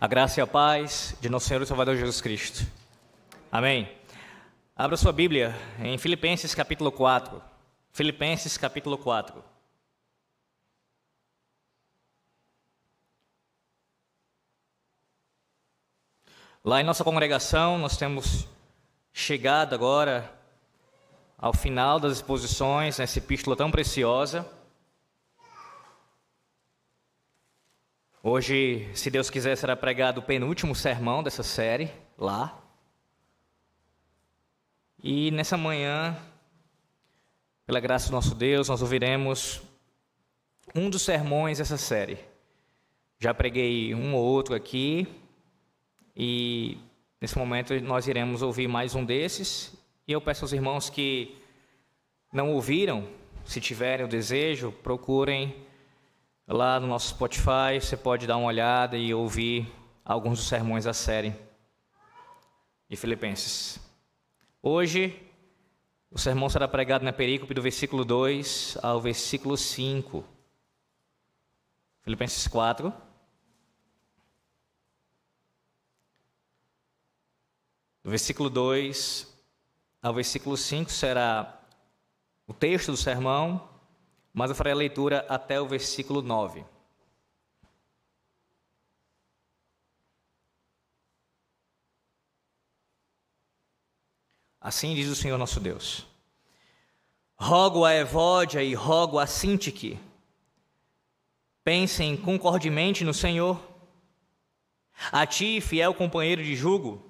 A graça e a paz de nosso Senhor e Salvador Jesus Cristo. Amém. Abra sua Bíblia em Filipenses capítulo 4. Filipenses capítulo 4. Lá em nossa congregação, nós temos chegado agora ao final das exposições nessa epístola tão preciosa. Hoje, se Deus quiser, será pregado o penúltimo sermão dessa série, lá. E nessa manhã, pela graça do nosso Deus, nós ouviremos um dos sermões dessa série. Já preguei um ou outro aqui, e nesse momento nós iremos ouvir mais um desses. E eu peço aos irmãos que não ouviram, se tiverem o desejo, procurem Lá no nosso Spotify você pode dar uma olhada e ouvir alguns dos sermões da série de Filipenses. Hoje, o sermão será pregado na perícope do versículo 2 ao versículo 5. Filipenses 4. Do versículo 2 ao versículo 5 será o texto do sermão mas eu farei a leitura até o versículo 9. Assim diz o Senhor nosso Deus. Rogo a Evódia e rogo a Sintique. Pensem concordemente no Senhor. A ti, fiel companheiro de jugo,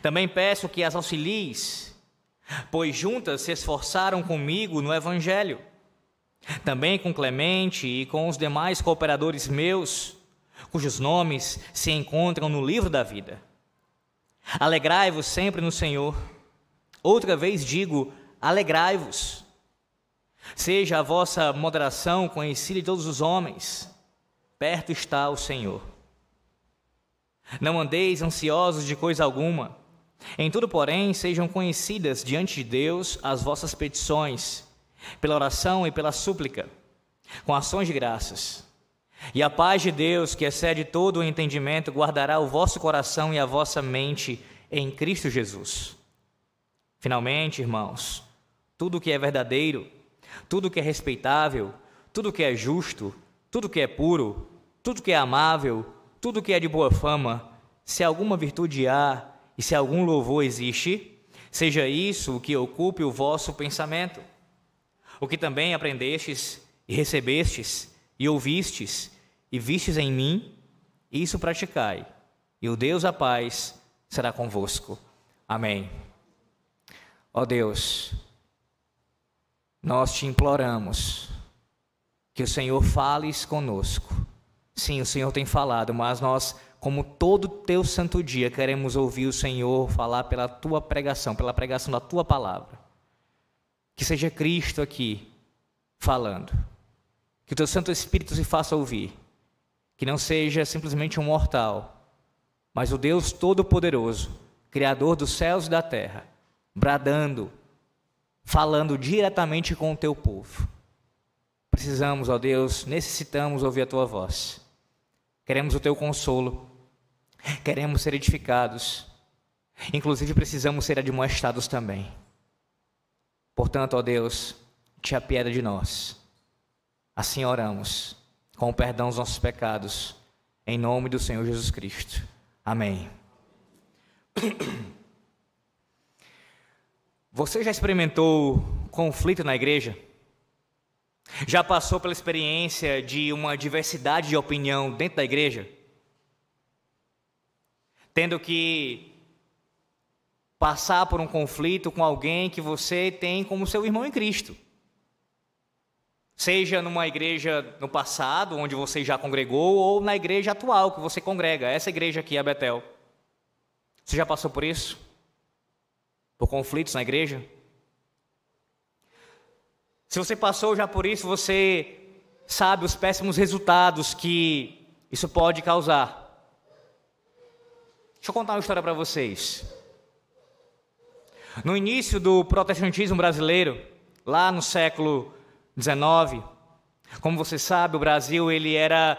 também peço que as auxilies, pois juntas se esforçaram comigo no Evangelho também com Clemente e com os demais cooperadores meus, cujos nomes se encontram no livro da vida. Alegrai-vos sempre no Senhor. Outra vez digo: alegrai-vos. Seja a vossa moderação conhecida de todos os homens. Perto está o Senhor. Não andeis ansiosos de coisa alguma. Em tudo, porém, sejam conhecidas diante de Deus as vossas petições pela oração e pela súplica, com ações de graças. E a paz de Deus, que excede todo o entendimento, guardará o vosso coração e a vossa mente em Cristo Jesus. Finalmente, irmãos, tudo que é verdadeiro, tudo que é respeitável, tudo que é justo, tudo que é puro, tudo que é amável, tudo que é de boa fama, se alguma virtude há e se algum louvor existe, seja isso o que ocupe o vosso pensamento. O que também aprendestes e recebestes e ouvistes e vistes em mim, isso praticai, e o Deus da paz será convosco. Amém. Ó Deus, nós te imploramos que o Senhor fales conosco. Sim, o Senhor tem falado, mas nós, como todo teu santo dia, queremos ouvir o Senhor falar pela tua pregação, pela pregação da tua palavra. Que seja Cristo aqui falando. Que o teu Santo Espírito se faça ouvir. Que não seja simplesmente um mortal, mas o Deus Todo-Poderoso, Criador dos céus e da terra, bradando, falando diretamente com o teu povo. Precisamos, ó Deus, necessitamos ouvir a tua voz. Queremos o teu consolo. Queremos ser edificados. Inclusive precisamos ser admoestados também. Portanto, ó Deus, te apieda de nós. Assim oramos, com o perdão dos nossos pecados, em nome do Senhor Jesus Cristo. Amém. Você já experimentou conflito na igreja? Já passou pela experiência de uma diversidade de opinião dentro da igreja? Tendo que passar por um conflito com alguém que você tem como seu irmão em Cristo. Seja numa igreja no passado, onde você já congregou, ou na igreja atual que você congrega, essa igreja aqui, a Betel. Você já passou por isso? Por conflitos na igreja? Se você passou já por isso, você sabe os péssimos resultados que isso pode causar. Deixa eu contar uma história para vocês. No início do protestantismo brasileiro, lá no século XIX, como você sabe, o Brasil ele era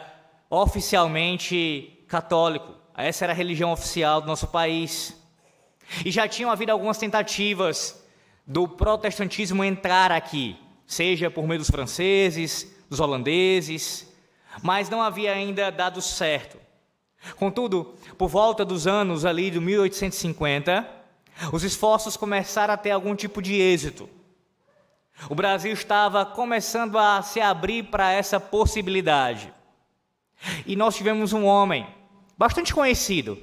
oficialmente católico. Essa era a religião oficial do nosso país. E já tinham havido algumas tentativas do protestantismo entrar aqui, seja por meio dos franceses, dos holandeses, mas não havia ainda dado certo. Contudo, por volta dos anos ali de 1850, os esforços começaram a ter algum tipo de êxito. O Brasil estava começando a se abrir para essa possibilidade. E nós tivemos um homem bastante conhecido.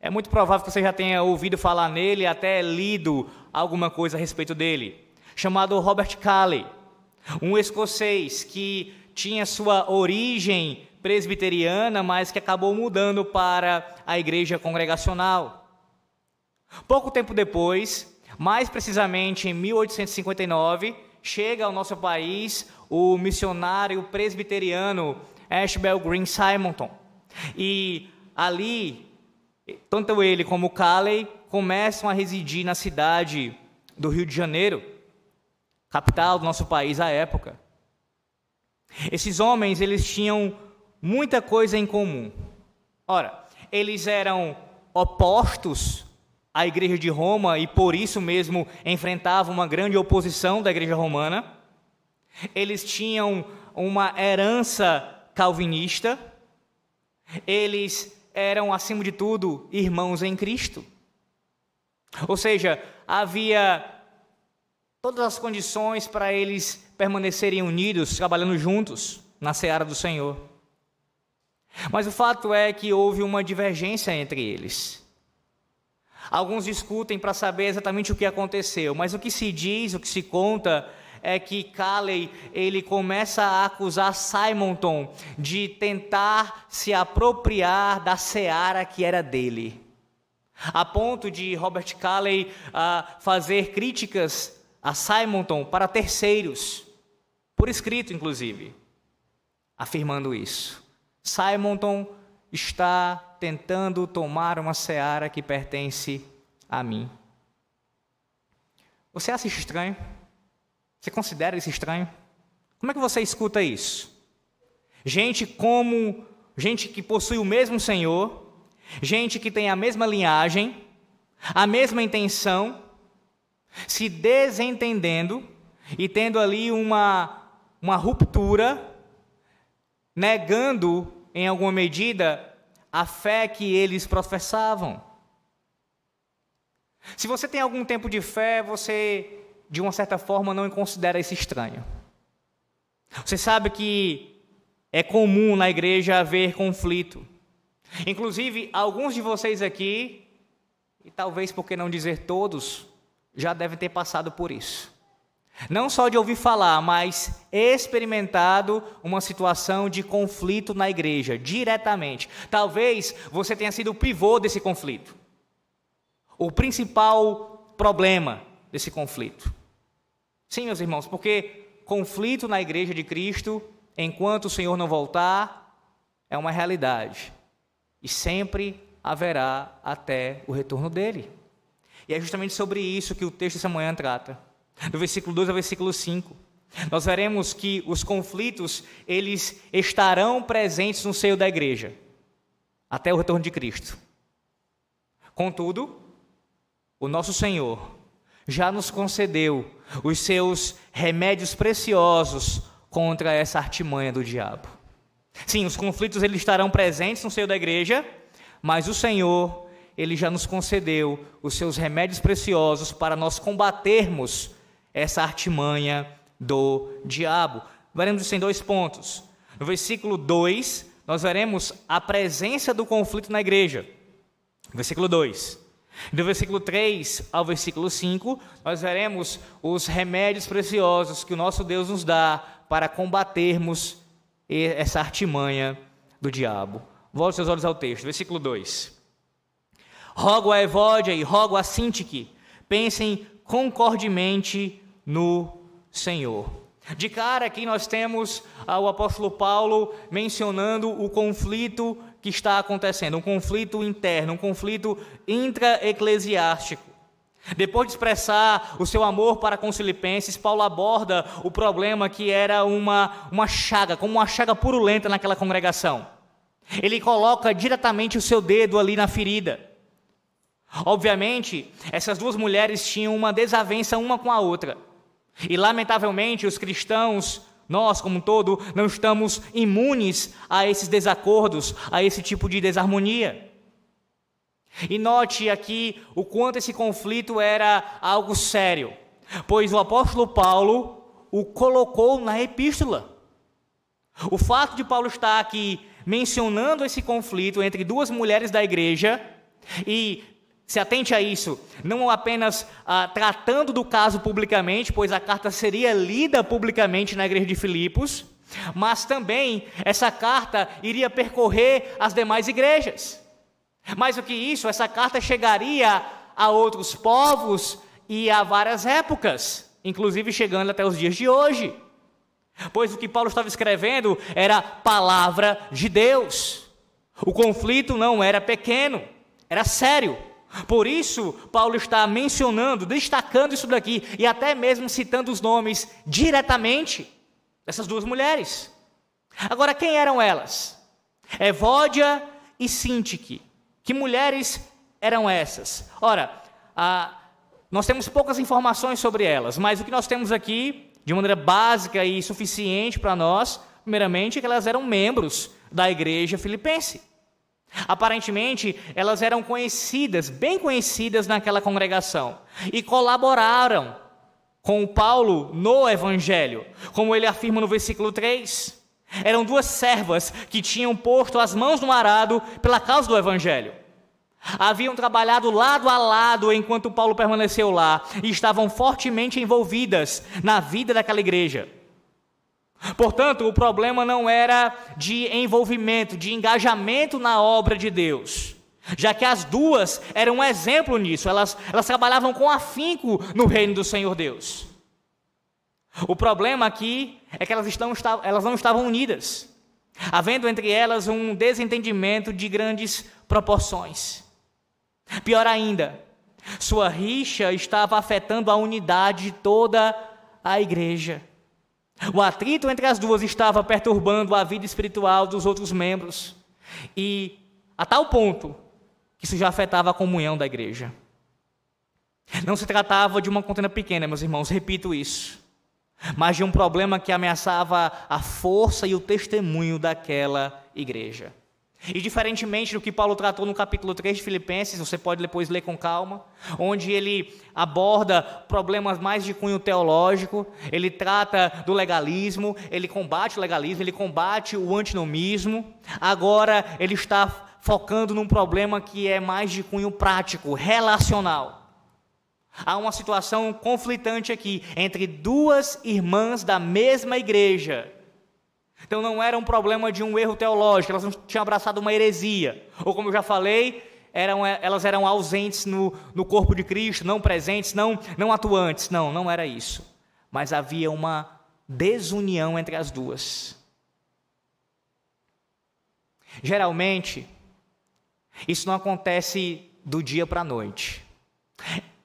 É muito provável que você já tenha ouvido falar nele, até lido alguma coisa a respeito dele, chamado Robert Calley, um escocês que tinha sua origem presbiteriana, mas que acabou mudando para a igreja congregacional. Pouco tempo depois, mais precisamente em 1859, chega ao nosso país o missionário presbiteriano Ashbel Green Simonton. E ali, tanto ele como Calley começam a residir na cidade do Rio de Janeiro, capital do nosso país à época. Esses homens, eles tinham muita coisa em comum. Ora, eles eram opostos à igreja de Roma e por isso mesmo enfrentavam uma grande oposição da igreja romana. Eles tinham uma herança calvinista. Eles eram, acima de tudo, irmãos em Cristo. Ou seja, havia todas as condições para eles permanecerem unidos, trabalhando juntos na seara do Senhor. Mas o fato é que houve uma divergência entre eles. Alguns discutem para saber exatamente o que aconteceu, mas o que se diz, o que se conta é que Calley ele começa a acusar Simonton de tentar se apropriar da seara que era dele, a ponto de Robert Calley uh, fazer críticas a Simonton para terceiros, por escrito inclusive, afirmando isso. Simonton está tentando tomar uma seara que pertence a mim. Você acha estranho? Você considera isso estranho? Como é que você escuta isso? Gente como gente que possui o mesmo Senhor, gente que tem a mesma linhagem, a mesma intenção, se desentendendo e tendo ali uma uma ruptura, negando em alguma medida, a fé que eles professavam. Se você tem algum tempo de fé, você, de uma certa forma, não considera isso estranho. Você sabe que é comum na igreja haver conflito. Inclusive, alguns de vocês aqui, e talvez por que não dizer todos, já devem ter passado por isso. Não só de ouvir falar, mas experimentado uma situação de conflito na igreja, diretamente. Talvez você tenha sido o pivô desse conflito. O principal problema desse conflito. Sim, meus irmãos, porque conflito na igreja de Cristo, enquanto o Senhor não voltar, é uma realidade. E sempre haverá até o retorno dele. E é justamente sobre isso que o texto dessa manhã trata do versículo 2 ao versículo 5. Nós veremos que os conflitos, eles estarão presentes no seio da igreja, até o retorno de Cristo. Contudo, o nosso Senhor já nos concedeu os seus remédios preciosos contra essa artimanha do diabo. Sim, os conflitos eles estarão presentes no seio da igreja, mas o Senhor, ele já nos concedeu os seus remédios preciosos para nós combatermos essa artimanha do diabo. Veremos isso em dois pontos. No versículo 2, nós veremos a presença do conflito na igreja. Versículo 2. Do versículo 3 ao versículo 5, nós veremos os remédios preciosos que o nosso Deus nos dá para combatermos essa artimanha do diabo. Volte seus olhos ao texto, versículo 2. Rogo a Evódia e rogo a Sintique, pensem concordemente no Senhor. De cara aqui nós temos o apóstolo Paulo mencionando o conflito que está acontecendo, um conflito interno, um conflito intra-eclesiástico. Depois de expressar o seu amor para com os filipenses, Paulo aborda o problema que era uma, uma chaga, como uma chaga purulenta naquela congregação. Ele coloca diretamente o seu dedo ali na ferida. Obviamente, essas duas mulheres tinham uma desavença uma com a outra. E, lamentavelmente, os cristãos, nós como um todo, não estamos imunes a esses desacordos, a esse tipo de desarmonia. E note aqui o quanto esse conflito era algo sério, pois o apóstolo Paulo o colocou na epístola. O fato de Paulo estar aqui mencionando esse conflito entre duas mulheres da igreja e se atente a isso, não apenas ah, tratando do caso publicamente, pois a carta seria lida publicamente na igreja de Filipos, mas também essa carta iria percorrer as demais igrejas. Mais do que isso, essa carta chegaria a outros povos e a várias épocas, inclusive chegando até os dias de hoje. Pois o que Paulo estava escrevendo era palavra de Deus. O conflito não era pequeno, era sério. Por isso, Paulo está mencionando, destacando isso daqui e até mesmo citando os nomes diretamente dessas duas mulheres. Agora, quem eram elas? Evódia e Sintique. Que mulheres eram essas? Ora, a, nós temos poucas informações sobre elas, mas o que nós temos aqui, de maneira básica e suficiente para nós, primeiramente, é que elas eram membros da igreja filipense. Aparentemente, elas eram conhecidas, bem conhecidas naquela congregação, e colaboraram com Paulo no Evangelho, como ele afirma no versículo 3. Eram duas servas que tinham posto as mãos no arado pela causa do Evangelho. Haviam trabalhado lado a lado enquanto Paulo permaneceu lá e estavam fortemente envolvidas na vida daquela igreja. Portanto, o problema não era de envolvimento, de engajamento na obra de Deus, já que as duas eram um exemplo nisso, elas, elas trabalhavam com afinco no reino do Senhor Deus. O problema aqui é que elas, estão, elas não estavam unidas, havendo entre elas um desentendimento de grandes proporções. Pior ainda, sua rixa estava afetando a unidade de toda a igreja. O atrito entre as duas estava perturbando a vida espiritual dos outros membros. E a tal ponto que isso já afetava a comunhão da igreja. Não se tratava de uma contenda pequena, meus irmãos, repito isso, mas de um problema que ameaçava a força e o testemunho daquela igreja. E diferentemente do que Paulo tratou no capítulo 3 de Filipenses, você pode depois ler com calma, onde ele aborda problemas mais de cunho teológico, ele trata do legalismo, ele combate o legalismo, ele combate o antinomismo. Agora ele está focando num problema que é mais de cunho prático, relacional. Há uma situação conflitante aqui entre duas irmãs da mesma igreja então não era um problema de um erro teológico, elas não tinham abraçado uma heresia. Ou como eu já falei, eram, elas eram ausentes no, no corpo de Cristo, não presentes, não, não atuantes. Não, não era isso. Mas havia uma desunião entre as duas. Geralmente, isso não acontece do dia para a noite.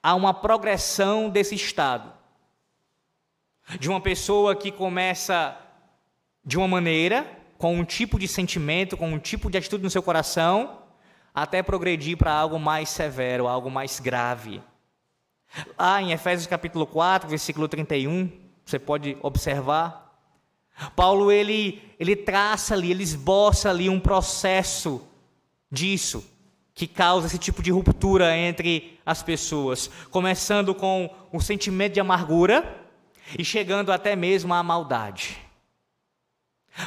Há uma progressão desse estado. De uma pessoa que começa de uma maneira, com um tipo de sentimento, com um tipo de atitude no seu coração, até progredir para algo mais severo, algo mais grave. Lá em Efésios capítulo 4, versículo 31, você pode observar, Paulo ele, ele traça ali, ele esboça ali um processo disso, que causa esse tipo de ruptura entre as pessoas, começando com o sentimento de amargura e chegando até mesmo à maldade.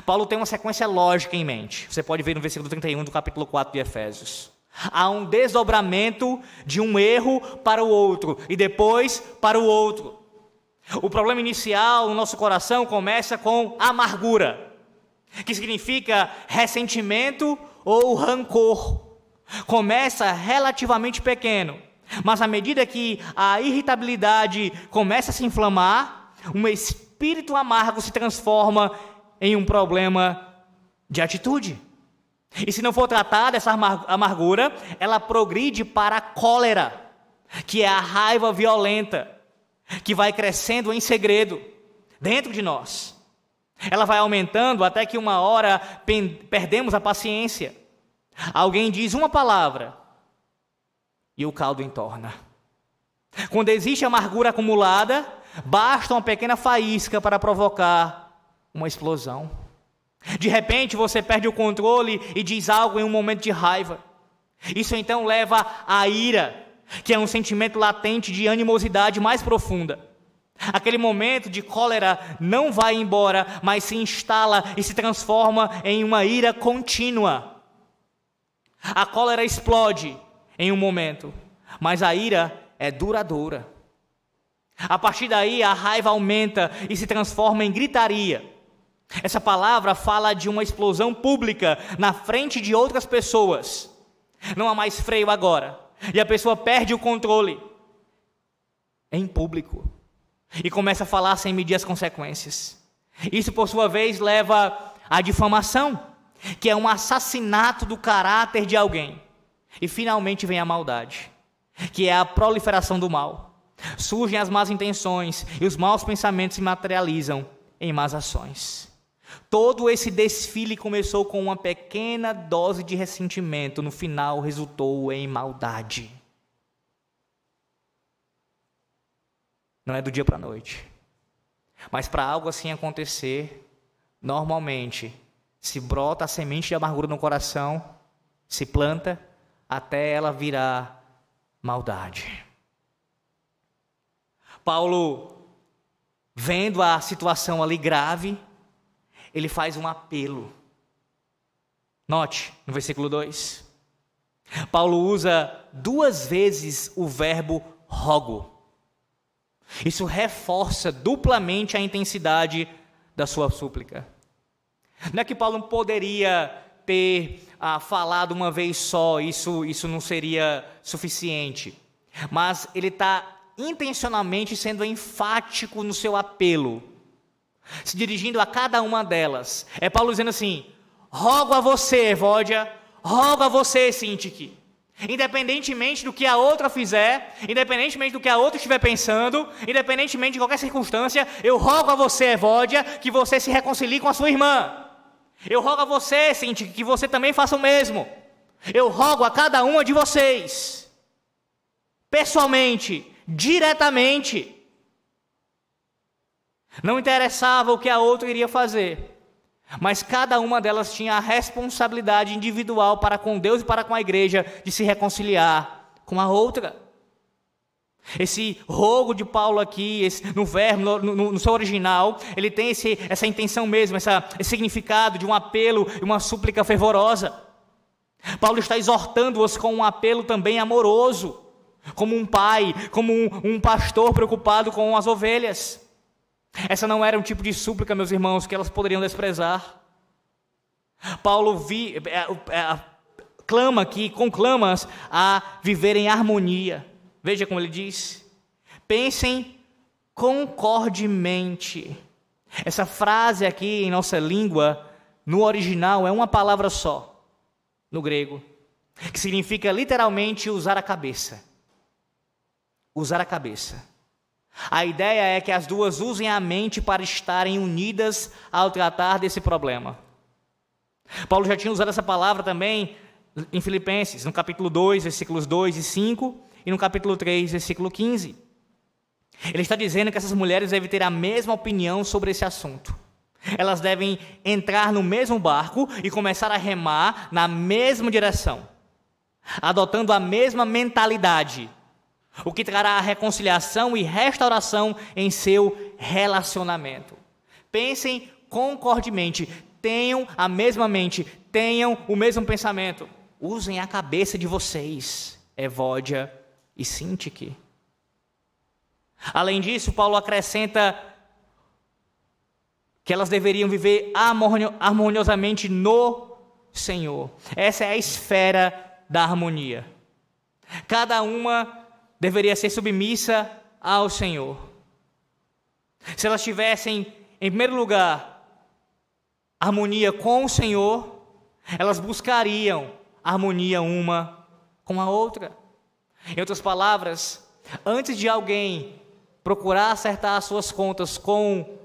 Paulo tem uma sequência lógica em mente. Você pode ver no versículo 31 do capítulo 4 de Efésios. Há um desdobramento de um erro para o outro e depois para o outro. O problema inicial no nosso coração começa com amargura, que significa ressentimento ou rancor. Começa relativamente pequeno, mas à medida que a irritabilidade começa a se inflamar, um espírito amargo se transforma em um problema de atitude. E se não for tratada essa amargura, ela progride para a cólera, que é a raiva violenta, que vai crescendo em segredo dentro de nós. Ela vai aumentando até que uma hora perdemos a paciência. Alguém diz uma palavra e o caldo entorna. Quando existe amargura acumulada, basta uma pequena faísca para provocar uma explosão. De repente você perde o controle e diz algo em um momento de raiva. Isso então leva à ira, que é um sentimento latente de animosidade mais profunda. Aquele momento de cólera não vai embora, mas se instala e se transforma em uma ira contínua. A cólera explode em um momento, mas a ira é duradoura. A partir daí, a raiva aumenta e se transforma em gritaria. Essa palavra fala de uma explosão pública na frente de outras pessoas. Não há mais freio agora. E a pessoa perde o controle em público e começa a falar sem medir as consequências. Isso, por sua vez, leva à difamação, que é um assassinato do caráter de alguém. E finalmente vem a maldade, que é a proliferação do mal. Surgem as más intenções e os maus pensamentos se materializam em más ações. Todo esse desfile começou com uma pequena dose de ressentimento, no final resultou em maldade. Não é do dia para a noite. Mas para algo assim acontecer, normalmente se brota a semente de amargura no coração, se planta até ela virar maldade. Paulo, vendo a situação ali grave, ele faz um apelo. Note no versículo 2. Paulo usa duas vezes o verbo rogo. Isso reforça duplamente a intensidade da sua súplica. Não é que Paulo poderia ter ah, falado uma vez só, isso, isso não seria suficiente. Mas ele está intencionalmente sendo enfático no seu apelo se dirigindo a cada uma delas. É Paulo dizendo assim: rogo a você, Evódia, rogo a você, Sintique. Independentemente do que a outra fizer, independentemente do que a outra estiver pensando, independentemente de qualquer circunstância, eu rogo a você, Evódia, que você se reconcilie com a sua irmã. Eu rogo a você, Sintique, que você também faça o mesmo. Eu rogo a cada uma de vocês, pessoalmente, diretamente, não interessava o que a outra iria fazer, mas cada uma delas tinha a responsabilidade individual para com Deus e para com a igreja de se reconciliar com a outra. Esse rogo de Paulo aqui, esse, no verbo, no, no, no, seu original, ele tem esse, essa intenção mesmo, essa, esse significado de um apelo e uma súplica fervorosa. Paulo está exortando-os com um apelo também amoroso, como um pai, como um, um pastor preocupado com as ovelhas. Essa não era um tipo de súplica, meus irmãos, que elas poderiam desprezar. Paulo vi, é, é, clama aqui, conclama-as a viver em harmonia. Veja como ele diz: pensem concordemente. Essa frase aqui em nossa língua, no original, é uma palavra só, no grego, que significa literalmente usar a cabeça. Usar a cabeça. A ideia é que as duas usem a mente para estarem unidas ao tratar desse problema. Paulo já tinha usado essa palavra também em Filipenses, no capítulo 2, versículos 2 e 5, e no capítulo 3, versículo 15. Ele está dizendo que essas mulheres devem ter a mesma opinião sobre esse assunto. Elas devem entrar no mesmo barco e começar a remar na mesma direção, adotando a mesma mentalidade o que trará reconciliação e restauração em seu relacionamento. Pensem concordemente, tenham a mesma mente, tenham o mesmo pensamento. Usem a cabeça de vocês, Evódia e Sintique. Além disso, Paulo acrescenta que elas deveriam viver harmoniosamente no Senhor. Essa é a esfera da harmonia. Cada uma deveria ser submissa ao Senhor. Se elas tivessem, em primeiro lugar, harmonia com o Senhor, elas buscariam harmonia uma com a outra. Em outras palavras, antes de alguém procurar acertar as suas contas com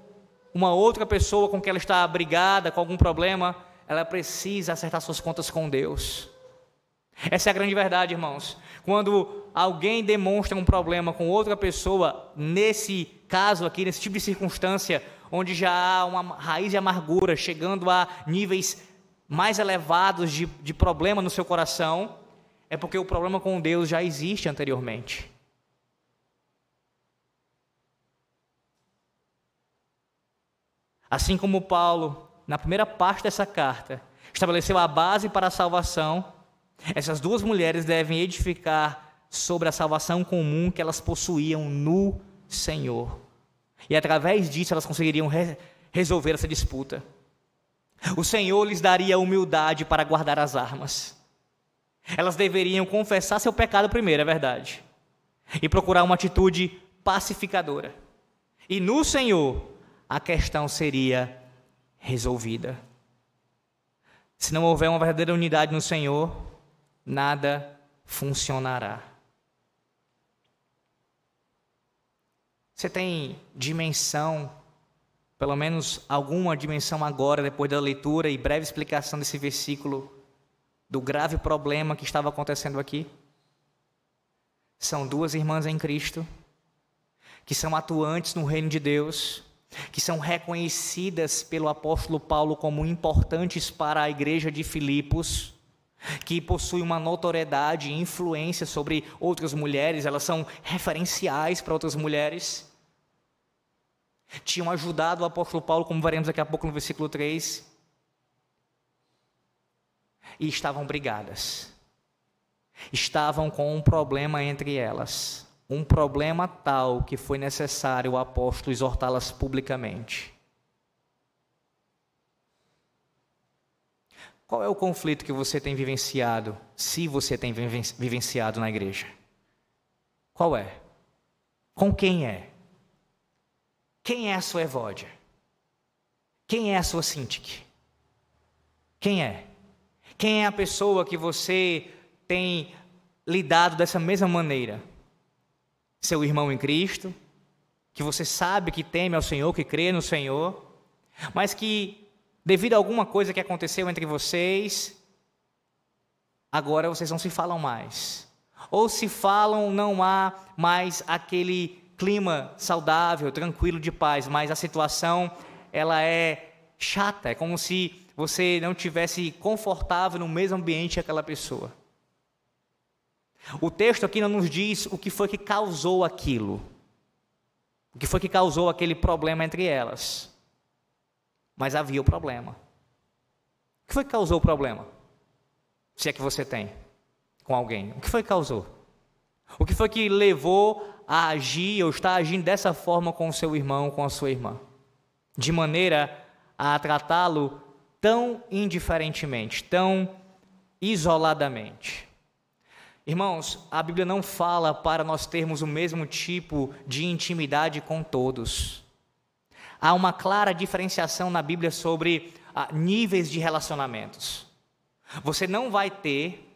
uma outra pessoa com que ela está brigada, com algum problema, ela precisa acertar suas contas com Deus. Essa é a grande verdade, irmãos. Quando alguém demonstra um problema com outra pessoa, nesse caso aqui, nesse tipo de circunstância, onde já há uma raiz de amargura, chegando a níveis mais elevados de, de problema no seu coração, é porque o problema com Deus já existe anteriormente. Assim como Paulo, na primeira parte dessa carta, estabeleceu a base para a salvação, essas duas mulheres devem edificar sobre a salvação comum que elas possuíam no Senhor. E através disso elas conseguiriam re resolver essa disputa. O Senhor lhes daria humildade para guardar as armas. Elas deveriam confessar seu pecado primeiro, é verdade, e procurar uma atitude pacificadora. E no Senhor, a questão seria resolvida. Se não houver uma verdadeira unidade no Senhor, nada funcionará. Você tem dimensão, pelo menos alguma dimensão agora, depois da leitura e breve explicação desse versículo, do grave problema que estava acontecendo aqui? São duas irmãs em Cristo, que são atuantes no reino de Deus, que são reconhecidas pelo apóstolo Paulo como importantes para a igreja de Filipos, que possuem uma notoriedade e influência sobre outras mulheres, elas são referenciais para outras mulheres tinham ajudado o apóstolo Paulo, como veremos daqui a pouco no versículo 3, e estavam brigadas. Estavam com um problema entre elas, um problema tal que foi necessário o apóstolo exortá-las publicamente. Qual é o conflito que você tem vivenciado, se você tem vivenciado na igreja? Qual é? Com quem é? Quem é a sua Evódia? Quem é a sua Sintik? Quem é? Quem é a pessoa que você tem lidado dessa mesma maneira? Seu irmão em Cristo, que você sabe que teme ao Senhor, que crê no Senhor, mas que, devido a alguma coisa que aconteceu entre vocês, agora vocês não se falam mais. Ou se falam, não há mais aquele clima saudável, tranquilo de paz, mas a situação ela é chata, é como se você não tivesse confortável no mesmo ambiente que aquela pessoa. O texto aqui não nos diz o que foi que causou aquilo. O que foi que causou aquele problema entre elas. Mas havia o problema. O que foi que causou o problema? Se é que você tem com alguém. O que foi que causou? O que foi que levou a agir ou está agindo dessa forma com o seu irmão, com a sua irmã, de maneira a tratá-lo tão indiferentemente, tão isoladamente. Irmãos, a Bíblia não fala para nós termos o mesmo tipo de intimidade com todos. Há uma clara diferenciação na Bíblia sobre ah, níveis de relacionamentos. Você não vai ter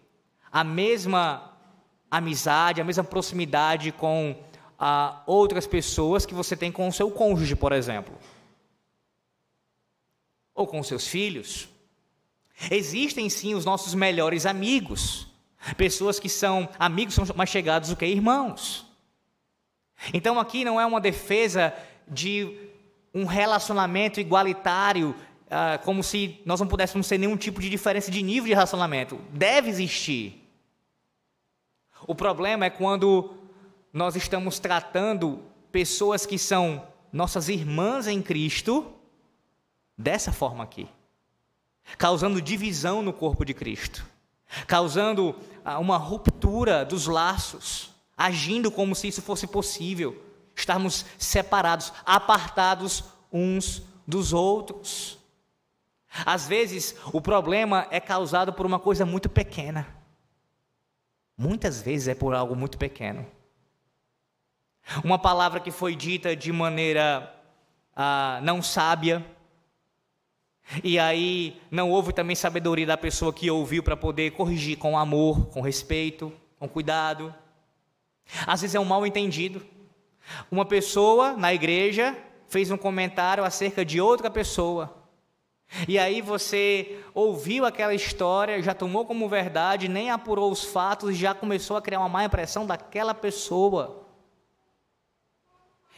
a mesma amizade, a mesma proximidade com ah, outras pessoas que você tem com o seu cônjuge, por exemplo, ou com seus filhos. Existem sim os nossos melhores amigos, pessoas que são amigos são mais chegados do que irmãos. Então aqui não é uma defesa de um relacionamento igualitário, ah, como se nós não pudéssemos ter nenhum tipo de diferença de nível de relacionamento. Deve existir. O problema é quando nós estamos tratando pessoas que são nossas irmãs em Cristo dessa forma aqui, causando divisão no corpo de Cristo, causando ah, uma ruptura dos laços, agindo como se isso fosse possível, estarmos separados, apartados uns dos outros. Às vezes, o problema é causado por uma coisa muito pequena. Muitas vezes é por algo muito pequeno. Uma palavra que foi dita de maneira ah, não sábia, e aí não houve também sabedoria da pessoa que ouviu para poder corrigir com amor, com respeito, com cuidado. Às vezes é um mal entendido. Uma pessoa na igreja fez um comentário acerca de outra pessoa. E aí você ouviu aquela história, já tomou como verdade, nem apurou os fatos e já começou a criar uma má impressão daquela pessoa.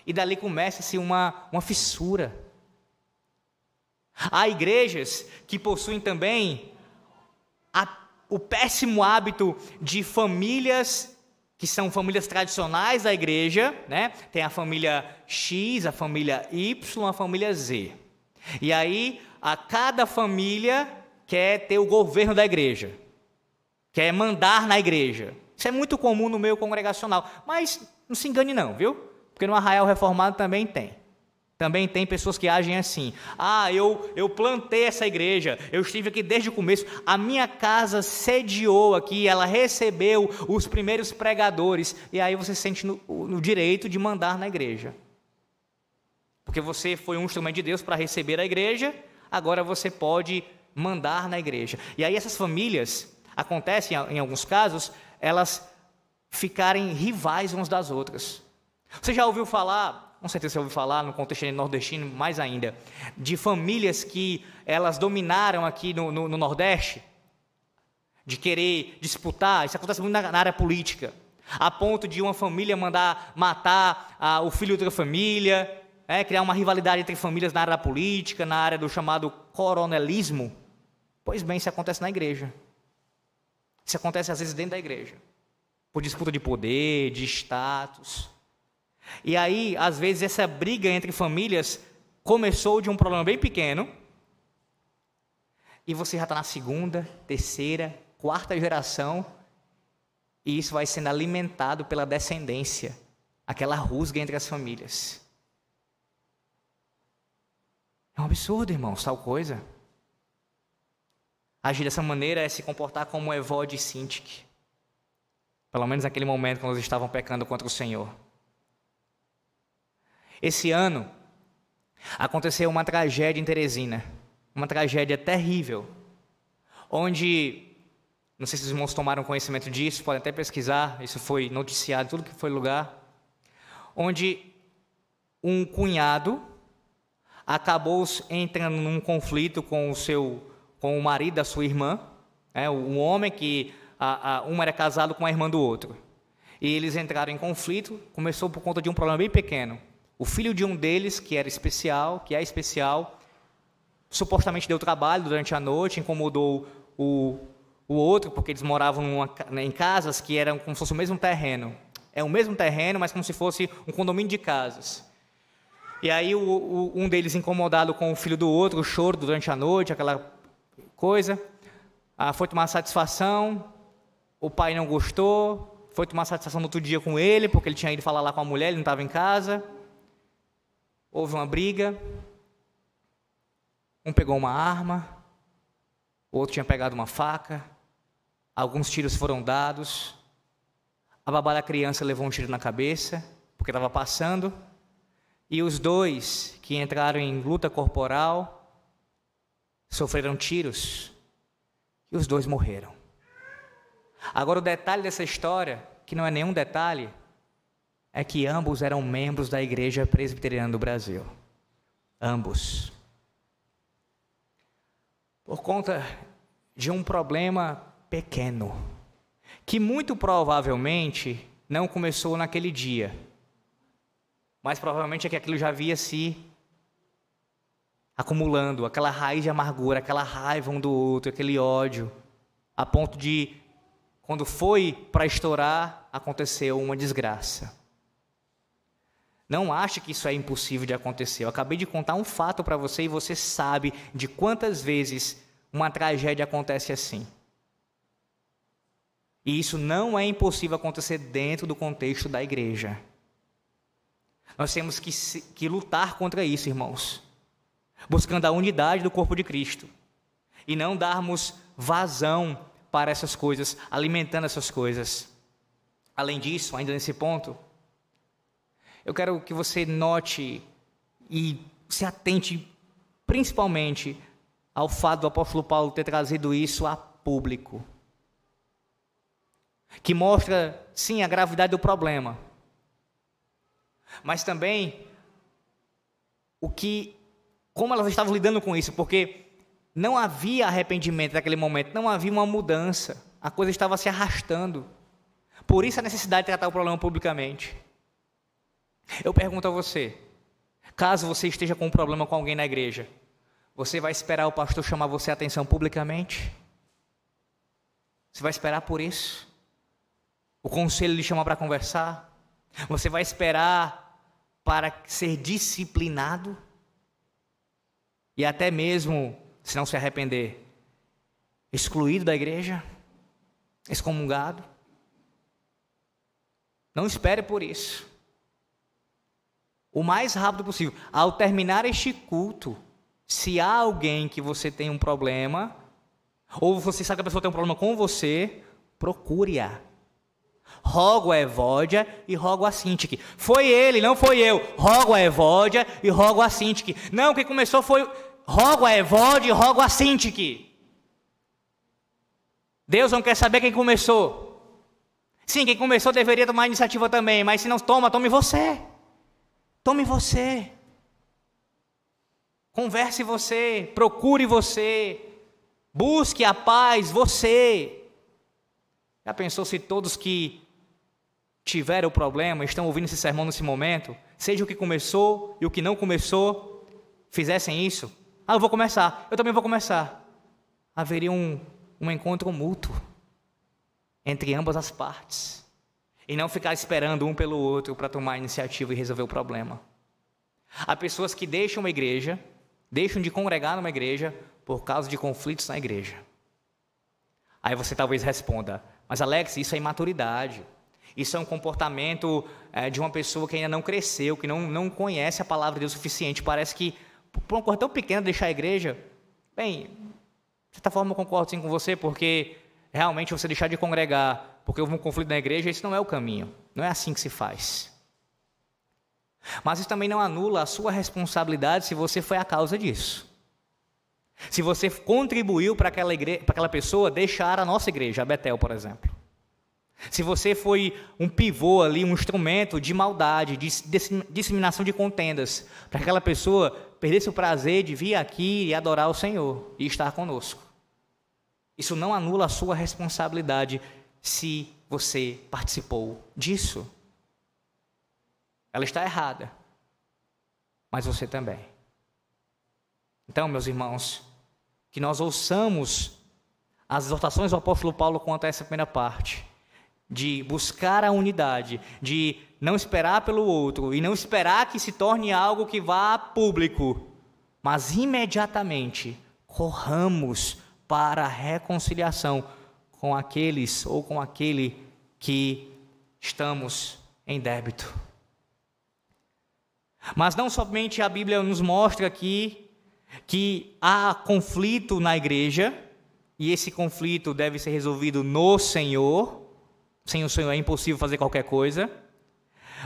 E dali começa-se uma, uma fissura. Há igrejas que possuem também a, o péssimo hábito de famílias que são famílias tradicionais da igreja, né? Tem a família X, a família Y, a família Z. E aí, a cada família quer ter o governo da igreja, quer mandar na igreja. Isso é muito comum no meio congregacional, mas não se engane não, viu? Porque no Arraial Reformado também tem. Também tem pessoas que agem assim. Ah, eu, eu plantei essa igreja, eu estive aqui desde o começo, a minha casa sediou aqui, ela recebeu os primeiros pregadores, e aí você se sente no, no direito de mandar na igreja. Porque você foi um instrumento de Deus para receber a igreja, agora você pode mandar na igreja. E aí essas famílias, acontece em alguns casos, elas ficarem rivais umas das outras. Você já ouviu falar com certeza você ouviu falar, no contexto nordestino mais ainda, de famílias que elas dominaram aqui no, no, no Nordeste, de querer disputar, isso acontece muito na, na, área política, a ponto de uma família mandar matar o filho de outra família, é, criar uma rivalidade entre famílias na área política, na área do chamado coronelismo. Pois bem, isso acontece na igreja. Isso acontece às vezes dentro da igreja, por disputa de poder, de status. E aí, às vezes, essa briga entre famílias começou de um problema bem pequeno, e você já está na segunda, terceira, quarta geração, e isso vai sendo alimentado pela descendência, aquela rusga entre as famílias. É um absurdo, irmãos, tal coisa. Agir dessa maneira é se comportar como Evode e Sintik. Pelo menos naquele momento quando eles estavam pecando contra o Senhor. Esse ano aconteceu uma tragédia em Teresina, uma tragédia terrível, onde não sei se os irmãos tomaram conhecimento disso, podem até pesquisar, isso foi noticiado, tudo que foi lugar, onde um cunhado acabou entrando num conflito com o seu com o marido da sua irmã, é, um homem que a, a, um era casado com a irmã do outro. E eles entraram em conflito, começou por conta de um problema bem pequeno. O filho de um deles, que era especial, que é especial, supostamente deu trabalho durante a noite, incomodou o, o outro, porque eles moravam numa, em casas que eram como se fosse o mesmo terreno. É o mesmo terreno, mas como se fosse um condomínio de casas. E aí o, o, um deles incomodado com o filho do outro, o choro durante a noite, aquela coisa, ah, foi tomar satisfação, o pai não gostou, foi tomar satisfação no outro dia com ele, porque ele tinha ido falar lá com a mulher, ele não estava em casa. Houve uma briga. Um pegou uma arma, o outro tinha pegado uma faca. Alguns tiros foram dados. A babá da criança levou um tiro na cabeça, porque estava passando. E os dois que entraram em luta corporal sofreram tiros. E os dois morreram. Agora, o detalhe dessa história, que não é nenhum detalhe, é que ambos eram membros da Igreja Presbiteriana do Brasil. Ambos. Por conta de um problema pequeno, que muito provavelmente não começou naquele dia, mas provavelmente é que aquilo já havia se acumulando, aquela raiz de amargura, aquela raiva um do outro, aquele ódio, a ponto de, quando foi para estourar, aconteceu uma desgraça. Não ache que isso é impossível de acontecer. Eu acabei de contar um fato para você e você sabe de quantas vezes uma tragédia acontece assim. E isso não é impossível acontecer dentro do contexto da igreja. Nós temos que, que lutar contra isso, irmãos, buscando a unidade do corpo de Cristo e não darmos vazão para essas coisas, alimentando essas coisas. Além disso, ainda nesse ponto, eu quero que você note e se atente principalmente ao fato do apóstolo Paulo ter trazido isso a público. Que mostra, sim, a gravidade do problema, mas também o que, como elas estavam lidando com isso, porque não havia arrependimento naquele momento, não havia uma mudança, a coisa estava se arrastando. Por isso a necessidade de tratar o problema publicamente. Eu pergunto a você, caso você esteja com um problema com alguém na igreja, você vai esperar o pastor chamar você a atenção publicamente? Você vai esperar por isso? O conselho lhe chamar para conversar? Você vai esperar para ser disciplinado? E até mesmo, se não se arrepender, excluído da igreja? Excomungado? Não espere por isso. O mais rápido possível. Ao terminar este culto, se há alguém que você tem um problema, ou você sabe que a pessoa tem um problema com você, procure-a. Rogo a Evódia e rogo a Sintique. Foi ele, não foi eu. Rogo a Evódia e rogo a Sintique. Não, quem começou foi. Rogo a Evódia e rogo a Sintique. Deus não quer saber quem começou. Sim, quem começou deveria tomar iniciativa também, mas se não toma, tome você. Tome você. Converse você, procure você, busque a paz você. Já pensou se todos que tiveram problema, estão ouvindo esse sermão nesse momento, seja o que começou e o que não começou, fizessem isso? Ah, eu vou começar, eu também vou começar. Haveria um, um encontro mútuo entre ambas as partes. E não ficar esperando um pelo outro para tomar iniciativa e resolver o problema. Há pessoas que deixam uma igreja, deixam de congregar numa igreja por causa de conflitos na igreja. Aí você talvez responda: Mas Alex, isso é imaturidade. Isso é um comportamento é, de uma pessoa que ainda não cresceu, que não, não conhece a palavra de Deus o suficiente. Parece que, por uma coisa tão pequena, deixar a igreja. Bem, de certa forma eu concordo sim com você, porque realmente você deixar de congregar porque houve um conflito na igreja, isso não é o caminho. Não é assim que se faz. Mas isso também não anula a sua responsabilidade se você foi a causa disso. Se você contribuiu para aquela, igreja, para aquela pessoa deixar a nossa igreja, a Betel, por exemplo. Se você foi um pivô ali, um instrumento de maldade, de disseminação de contendas, para que aquela pessoa perdesse o prazer de vir aqui e adorar o Senhor e estar conosco. Isso não anula a sua responsabilidade se você participou disso. Ela está errada, mas você também. Então, meus irmãos, que nós ouçamos as exortações do apóstolo Paulo quanto a essa primeira parte, de buscar a unidade, de não esperar pelo outro e não esperar que se torne algo que vá público, mas imediatamente corramos para a reconciliação com aqueles ou com aquele que estamos em débito. Mas não somente a Bíblia nos mostra aqui que há conflito na igreja, e esse conflito deve ser resolvido no Senhor. Sem o Senhor é impossível fazer qualquer coisa.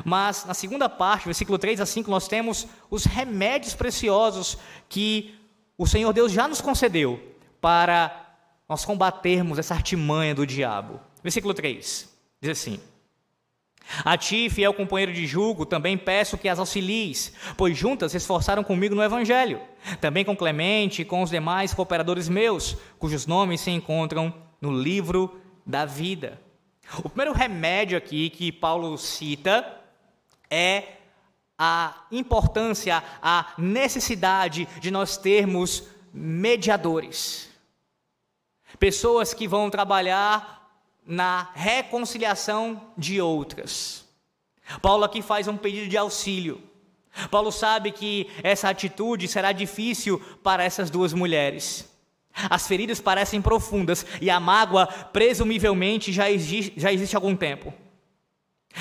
Mas na segunda parte, versículo 3 a 5, nós temos os remédios preciosos que o Senhor Deus já nos concedeu para nós combatermos essa artimanha do diabo. Versículo 3 diz assim: A ti, fiel companheiro de julgo, também peço que as auxilies, pois juntas se esforçaram comigo no Evangelho, também com Clemente e com os demais cooperadores meus, cujos nomes se encontram no livro da vida. O primeiro remédio aqui que Paulo cita é a importância, a necessidade de nós termos mediadores. Pessoas que vão trabalhar na reconciliação de outras. Paulo aqui faz um pedido de auxílio. Paulo sabe que essa atitude será difícil para essas duas mulheres. As feridas parecem profundas e a mágoa, presumivelmente, já existe, já existe há algum tempo.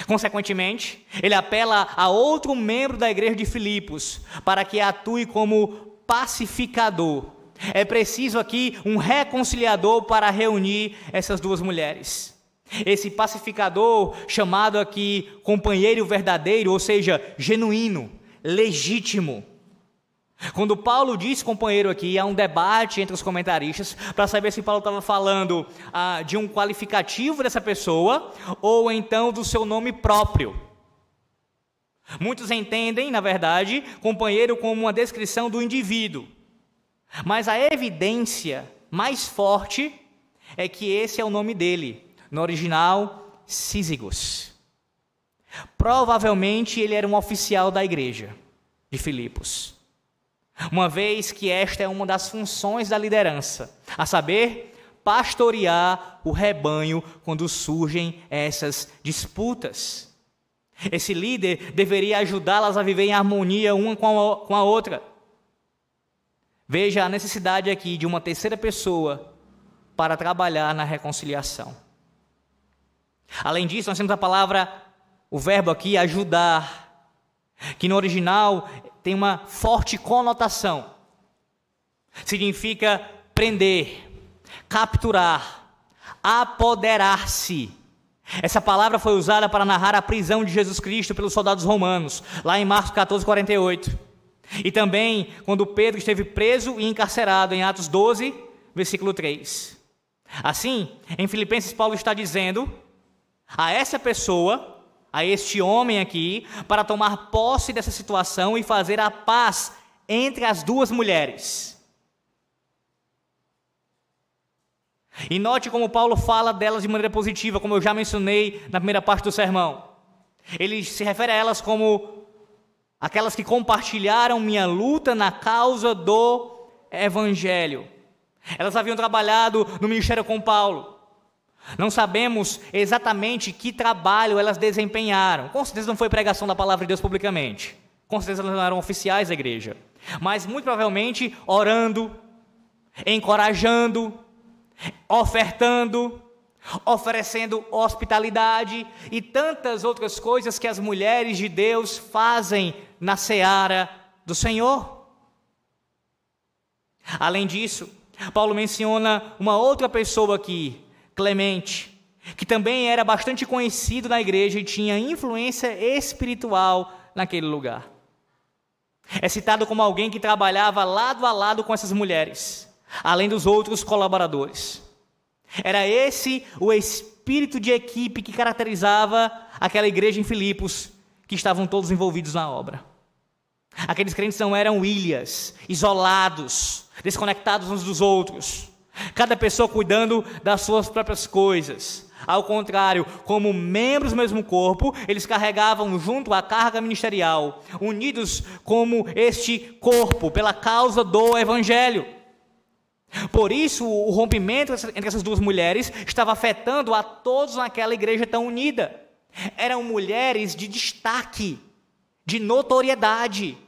Consequentemente, ele apela a outro membro da igreja de Filipos para que atue como pacificador é preciso aqui um reconciliador para reunir essas duas mulheres. Esse pacificador, chamado aqui companheiro verdadeiro, ou seja, genuíno, legítimo. Quando Paulo diz companheiro aqui, há um debate entre os comentaristas para saber se Paulo estava falando ah, de um qualificativo dessa pessoa ou então do seu nome próprio. Muitos entendem, na verdade, companheiro como uma descrição do indivíduo. Mas a evidência mais forte é que esse é o nome dele. No original, Sísigos. Provavelmente ele era um oficial da igreja de Filipos. Uma vez que esta é uma das funções da liderança, a saber, pastorear o rebanho quando surgem essas disputas. Esse líder deveria ajudá-las a viver em harmonia uma com a, outra. Veja a necessidade aqui de uma terceira pessoa para trabalhar na reconciliação. Além disso, nós temos a palavra, o verbo aqui, ajudar, que no original tem uma forte conotação. Significa prender, capturar, apoderar-se. Essa palavra foi usada para narrar a prisão de Jesus Cristo pelos soldados romanos, lá em Marcos 14, 48. E também quando Pedro esteve preso e encarcerado, em Atos 12, versículo 3. Assim, em Filipenses, Paulo está dizendo a essa pessoa a este homem aqui para tomar posse dessa situação e fazer a paz entre as duas mulheres. E note como Paulo fala delas de maneira positiva, como eu já mencionei na primeira parte do sermão. Ele se refere a elas como aquelas que compartilharam minha luta na causa do evangelho. Elas haviam trabalhado no ministério com Paulo. Não sabemos exatamente que trabalho elas desempenharam. Com certeza não foi pregação da palavra de Deus publicamente. Com certeza elas não eram oficiais da igreja. Mas muito provavelmente orando, encorajando, ofertando, oferecendo hospitalidade e tantas outras coisas que as mulheres de Deus fazem na seara do Senhor. Além disso, Paulo menciona uma outra pessoa aqui Clemente, que também era bastante conhecido na igreja e tinha influência espiritual naquele lugar. É citado como alguém que trabalhava lado a lado com essas mulheres, além dos outros colaboradores. Era esse o espírito de equipe que caracterizava aquela igreja em Filipos, que estavam todos envolvidos na obra. Aqueles crentes não eram ilhas, isolados, desconectados uns dos outros. Cada pessoa cuidando das suas próprias coisas. Ao contrário, como membros do mesmo corpo, eles carregavam junto a carga ministerial, unidos como este corpo, pela causa do Evangelho. Por isso, o rompimento entre essas duas mulheres estava afetando a todos naquela igreja tão unida. Eram mulheres de destaque, de notoriedade.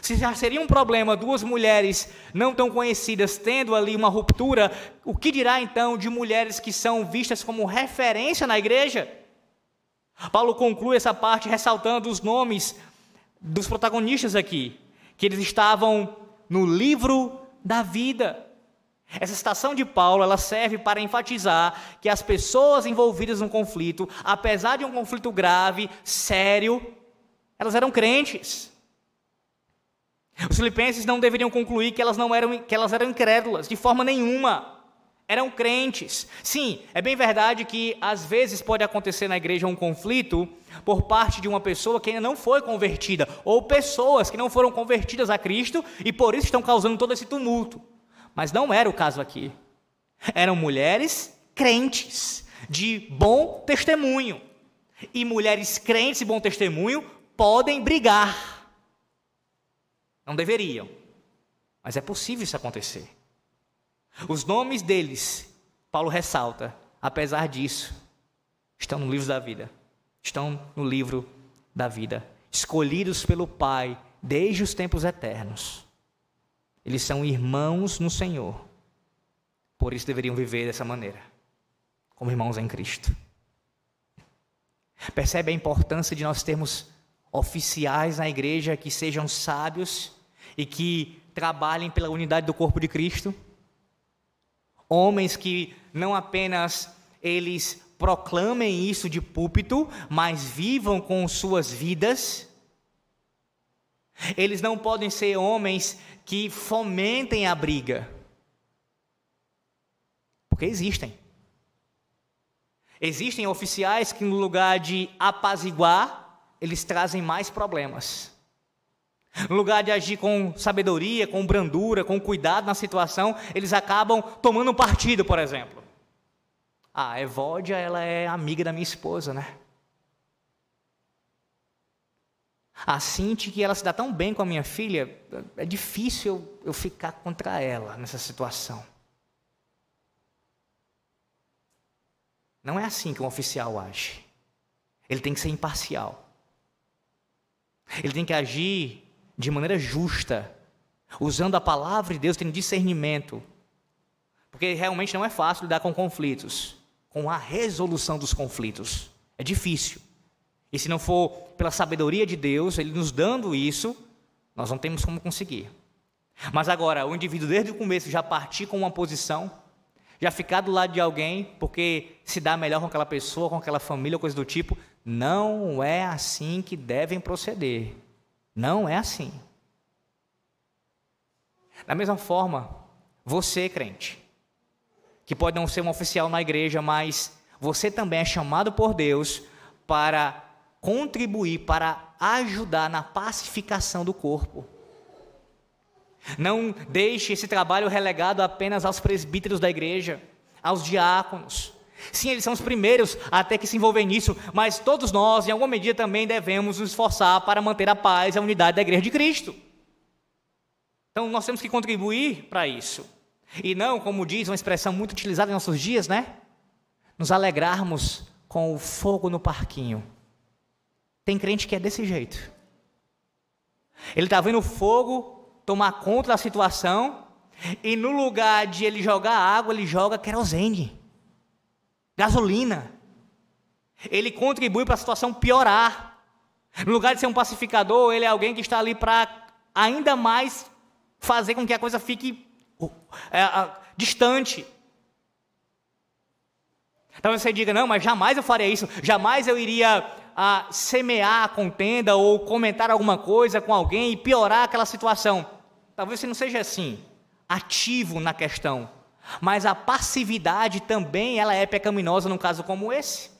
Se já seria um problema duas mulheres não tão conhecidas tendo ali uma ruptura, o que dirá então de mulheres que são vistas como referência na igreja? Paulo conclui essa parte ressaltando os nomes dos protagonistas aqui, que eles estavam no livro da vida. Essa citação de Paulo, ela serve para enfatizar que as pessoas envolvidas no conflito, apesar de um conflito grave, sério, elas eram crentes. Os filipenses não deveriam concluir que elas não eram que elas eram incrédulas de forma nenhuma. Eram crentes. Sim, é bem verdade que às vezes pode acontecer na igreja um conflito por parte de uma pessoa que ainda não foi convertida, ou pessoas que não foram convertidas a Cristo e por isso estão causando todo esse tumulto. Mas não era o caso aqui. Eram mulheres crentes, de bom testemunho. E mulheres crentes e bom testemunho podem brigar não deveriam, mas é possível isso acontecer. Os nomes deles, Paulo ressalta, apesar disso, estão no livro da vida. Estão no livro da vida, escolhidos pelo Pai desde os tempos eternos. Eles são irmãos no Senhor. Por isso deveriam viver dessa maneira, como irmãos em Cristo. Percebe a importância de nós termos oficiais na igreja que sejam sábios e que trabalhem pela unidade do corpo de Cristo. Homens que não apenas eles proclamem isso de púlpito, mas vivam com suas vidas. Eles não podem ser homens que fomentem a briga. Porque existem. Existem oficiais que, no lugar de apaziguar, eles trazem mais problemas. No lugar de agir com sabedoria, com brandura, com cuidado na situação, eles acabam tomando partido, por exemplo. Ah, a Evódia, ela é amiga da minha esposa, né? A Cinti, que ela se dá tão bem com a minha filha, é difícil eu ficar contra ela nessa situação. Não é assim que um oficial age. Ele tem que ser imparcial. Ele tem que agir de maneira justa, usando a palavra de Deus, tendo discernimento. Porque realmente não é fácil lidar com conflitos, com a resolução dos conflitos. É difícil. E se não for pela sabedoria de Deus, Ele nos dando isso, nós não temos como conseguir. Mas agora, o indivíduo desde o começo já partir com uma posição, já ficar do lado de alguém, porque se dá melhor com aquela pessoa, com aquela família, coisa do tipo, não é assim que devem proceder. Não é assim. Da mesma forma, você, crente, que pode não ser um oficial na igreja, mas você também é chamado por Deus para contribuir, para ajudar na pacificação do corpo. Não deixe esse trabalho relegado apenas aos presbíteros da igreja, aos diáconos. Sim, eles são os primeiros a ter que se envolver nisso, mas todos nós, em alguma medida, também devemos nos esforçar para manter a paz e a unidade da igreja de Cristo. Então, nós temos que contribuir para isso. E não, como diz uma expressão muito utilizada em nossos dias, né? Nos alegrarmos com o fogo no parquinho. Tem crente que é desse jeito. Ele está vendo o fogo tomar conta da situação, e no lugar de ele jogar água, ele joga querosene gasolina. Ele contribui para a situação piorar. No lugar de ser um pacificador, ele é alguém que está ali para ainda mais fazer com que a coisa fique é, distante. Talvez você diga, não, mas jamais eu faria isso, jamais eu iria semear a contenda ou comentar alguma coisa com alguém e piorar aquela situação. Talvez você não seja assim, ativo na questão. Mas a passividade também ela é pecaminosa num caso como esse.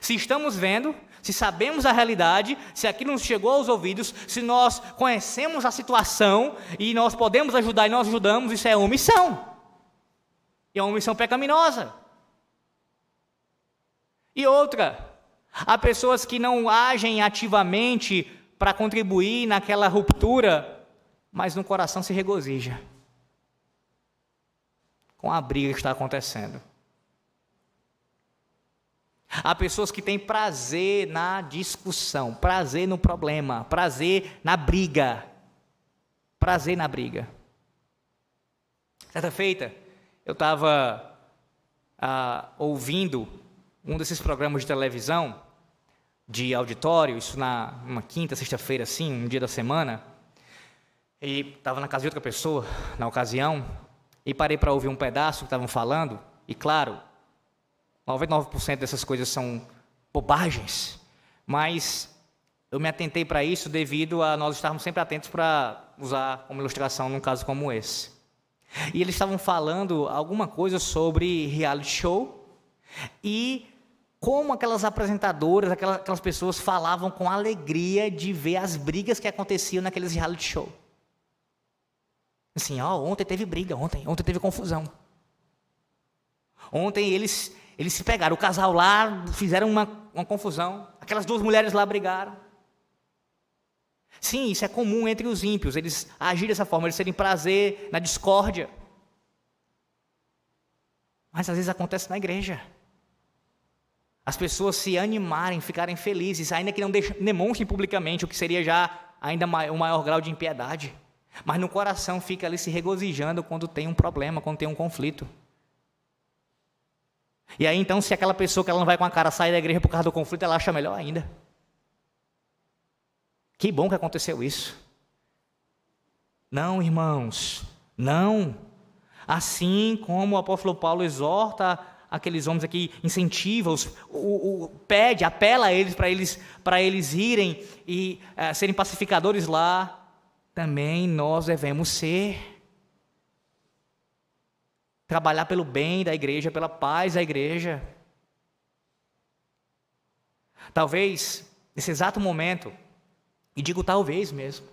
Se estamos vendo, se sabemos a realidade, se aquilo nos chegou aos ouvidos, se nós conhecemos a situação e nós podemos ajudar e nós ajudamos, isso é omissão. E é uma omissão pecaminosa. E outra, há pessoas que não agem ativamente para contribuir naquela ruptura, mas no coração se regozija com a briga que está acontecendo. Há pessoas que têm prazer na discussão, prazer no problema, prazer na briga. Prazer na briga. Certa feita, eu estava ah, ouvindo um desses programas de televisão, de auditório, isso na uma quinta, sexta-feira, assim, um dia da semana, e estava na casa de outra pessoa, na ocasião, e parei para ouvir um pedaço que estavam falando, e claro, 99% dessas coisas são bobagens, mas eu me atentei para isso devido a nós estarmos sempre atentos para usar como ilustração num caso como esse. E eles estavam falando alguma coisa sobre reality show e como aquelas apresentadoras, aquelas pessoas falavam com alegria de ver as brigas que aconteciam naqueles reality show. Assim, ó, ontem teve briga, ontem, ontem teve confusão. Ontem eles, eles se pegaram, o casal lá fizeram uma, uma confusão, aquelas duas mulheres lá brigaram. Sim, isso é comum entre os ímpios, eles agirem dessa forma, eles terem prazer na discórdia. Mas às vezes acontece na igreja. As pessoas se animarem, ficarem felizes, ainda que não demonstrem publicamente, o que seria já ainda o maior grau de impiedade. Mas no coração fica ali se regozijando quando tem um problema, quando tem um conflito. E aí então, se aquela pessoa que ela não vai com a cara sair da igreja por causa do conflito, ela acha melhor ainda. Que bom que aconteceu isso. Não, irmãos, não. Assim como o apóstolo Paulo exorta aqueles homens aqui, incentiva-os, pede, apela a eles para eles, eles irem e é, serem pacificadores lá também nós devemos ser. Trabalhar pelo bem da igreja, pela paz da igreja. Talvez nesse exato momento, e digo talvez mesmo,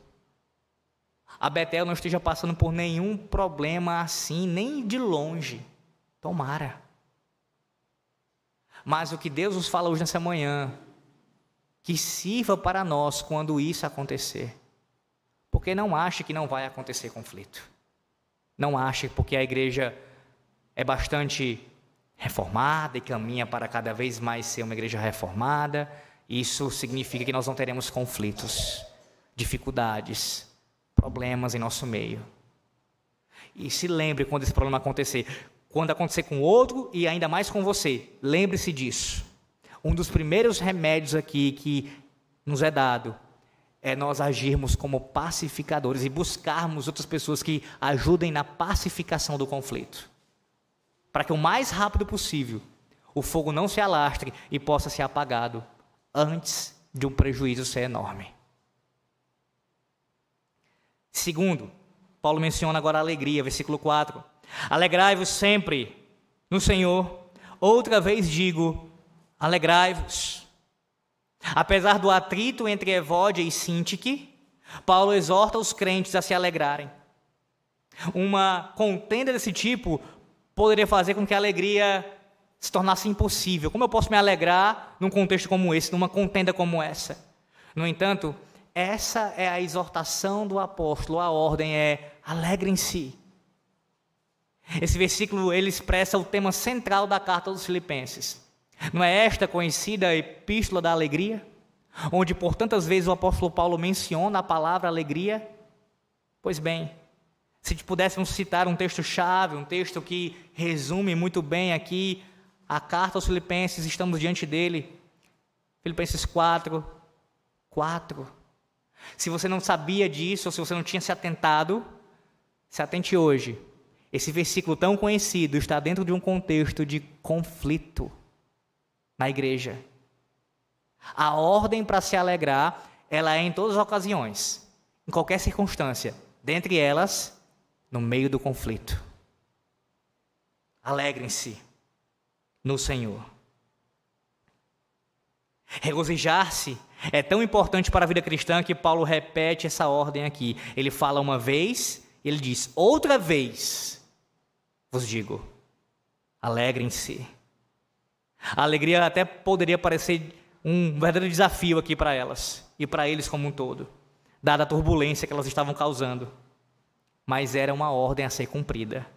a Betel não esteja passando por nenhum problema assim, nem de longe. Tomara. Mas o que Deus nos fala hoje nessa manhã, que sirva para nós quando isso acontecer. Porque não ache que não vai acontecer conflito. Não ache porque a igreja é bastante reformada e caminha para cada vez mais ser uma igreja reformada. Isso significa que nós não teremos conflitos, dificuldades, problemas em nosso meio. E se lembre quando esse problema acontecer. Quando acontecer com outro e ainda mais com você, lembre-se disso. Um dos primeiros remédios aqui que nos é dado é nós agirmos como pacificadores e buscarmos outras pessoas que ajudem na pacificação do conflito. Para que o mais rápido possível o fogo não se alastre e possa ser apagado antes de um prejuízo ser enorme. Segundo, Paulo menciona agora a alegria, versículo 4. Alegrai-vos sempre no Senhor. Outra vez digo, alegrai-vos. Apesar do atrito entre Evódia e Sintique, Paulo exorta os crentes a se alegrarem. Uma contenda desse tipo poderia fazer com que a alegria se tornasse impossível. Como eu posso me alegrar num contexto como esse, numa contenda como essa? No entanto, essa é a exortação do apóstolo, a ordem é alegrem-se. Esse versículo ele expressa o tema central da carta dos Filipenses. Não é esta conhecida epístola da alegria, onde por tantas vezes o apóstolo Paulo menciona a palavra alegria? Pois bem, se pudéssemos citar um texto-chave, um texto que resume muito bem aqui a carta aos Filipenses, estamos diante dele. Filipenses 4, 4. Se você não sabia disso, ou se você não tinha se atentado, se atente hoje. Esse versículo tão conhecido está dentro de um contexto de conflito na igreja. A ordem para se alegrar, ela é em todas as ocasiões, em qualquer circunstância, dentre elas, no meio do conflito. Alegrem-se no Senhor. Regozijar-se é tão importante para a vida cristã que Paulo repete essa ordem aqui. Ele fala uma vez, ele diz outra vez, vos digo, alegrem-se. A alegria até poderia parecer um verdadeiro desafio aqui para elas e para eles como um todo, dada a turbulência que elas estavam causando. Mas era uma ordem a ser cumprida.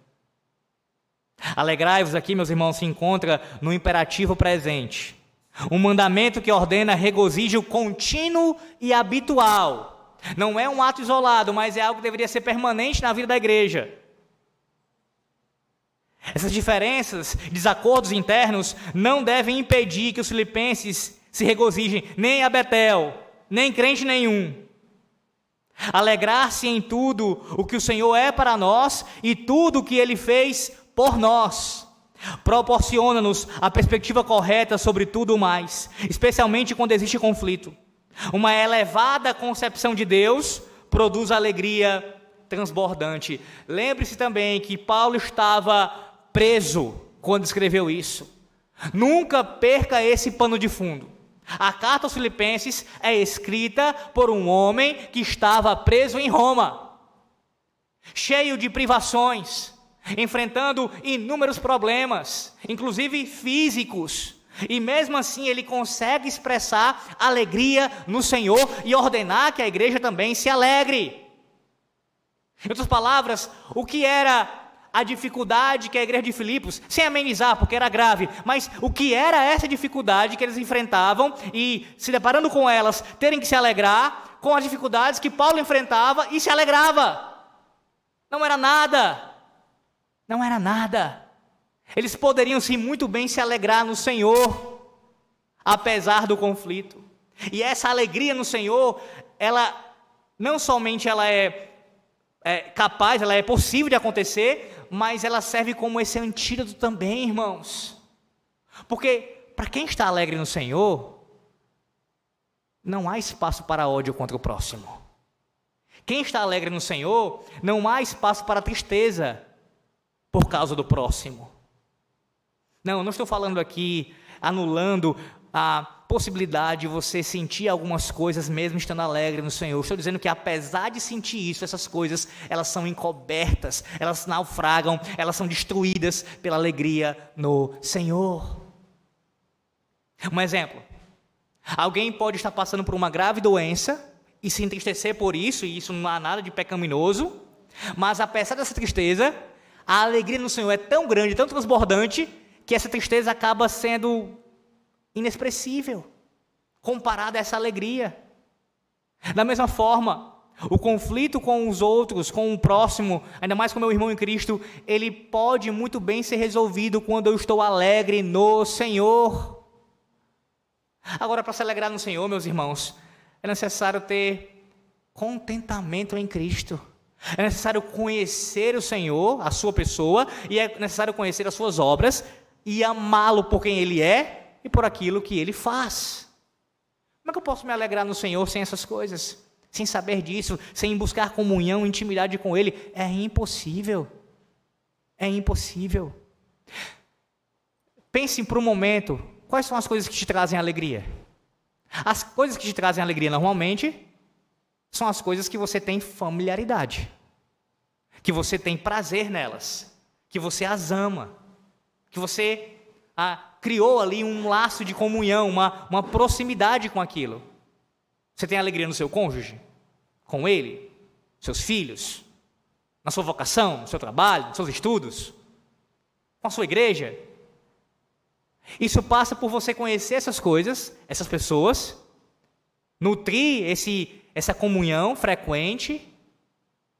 Alegrai-vos aqui, meus irmãos, se encontra no imperativo presente. Um mandamento que ordena regozijo contínuo e habitual. Não é um ato isolado, mas é algo que deveria ser permanente na vida da igreja. Essas diferenças, desacordos internos, não devem impedir que os filipenses se regozijem, nem a Betel, nem crente nenhum. Alegrar-se em tudo o que o Senhor é para nós e tudo o que ele fez por nós. Proporciona-nos a perspectiva correta sobre tudo mais, especialmente quando existe conflito. Uma elevada concepção de Deus produz alegria transbordante. Lembre-se também que Paulo estava preso quando escreveu isso. Nunca perca esse pano de fundo. A carta aos Filipenses é escrita por um homem que estava preso em Roma, cheio de privações, enfrentando inúmeros problemas, inclusive físicos. E mesmo assim ele consegue expressar alegria no Senhor e ordenar que a igreja também se alegre. Em outras palavras, o que era a dificuldade que a igreja de Filipos, sem amenizar, porque era grave, mas o que era essa dificuldade que eles enfrentavam e se deparando com elas, terem que se alegrar com as dificuldades que Paulo enfrentava e se alegrava. Não era nada. Não era nada. Eles poderiam sim muito bem se alegrar no Senhor, apesar do conflito. E essa alegria no Senhor, ela não somente ela é, é capaz, ela é possível de acontecer, mas ela serve como esse antídoto também, irmãos. Porque para quem está alegre no Senhor, não há espaço para ódio contra o próximo. Quem está alegre no Senhor, não há espaço para tristeza por causa do próximo. Não, não estou falando aqui anulando a possibilidade de você sentir algumas coisas mesmo estando alegre no Senhor. Estou dizendo que apesar de sentir isso, essas coisas, elas são encobertas, elas naufragam, elas são destruídas pela alegria no Senhor. Um exemplo. Alguém pode estar passando por uma grave doença e se entristecer por isso, e isso não há nada de pecaminoso, mas apesar dessa tristeza, a alegria no Senhor é tão grande, tão transbordante, que essa tristeza acaba sendo inexpressível comparada a essa alegria. Da mesma forma, o conflito com os outros, com o próximo, ainda mais com meu irmão em Cristo, ele pode muito bem ser resolvido quando eu estou alegre no Senhor. Agora, para se alegrar no Senhor, meus irmãos, é necessário ter contentamento em Cristo. É necessário conhecer o Senhor, a sua pessoa, e é necessário conhecer as suas obras e amá-lo por quem ele é e por aquilo que ele faz. Como é que eu posso me alegrar no Senhor sem essas coisas? Sem saber disso, sem buscar comunhão, intimidade com ele? É impossível. É impossível. Pense por um momento, quais são as coisas que te trazem alegria? As coisas que te trazem alegria normalmente são as coisas que você tem familiaridade, que você tem prazer nelas, que você as ama, que você ah, criou ali um laço de comunhão, uma, uma proximidade com aquilo. Você tem alegria no seu cônjuge? Com ele? Seus filhos? Na sua vocação? No seu trabalho? Nos seus estudos? Com a sua igreja? Isso passa por você conhecer essas coisas, essas pessoas, nutrir esse, essa comunhão frequente,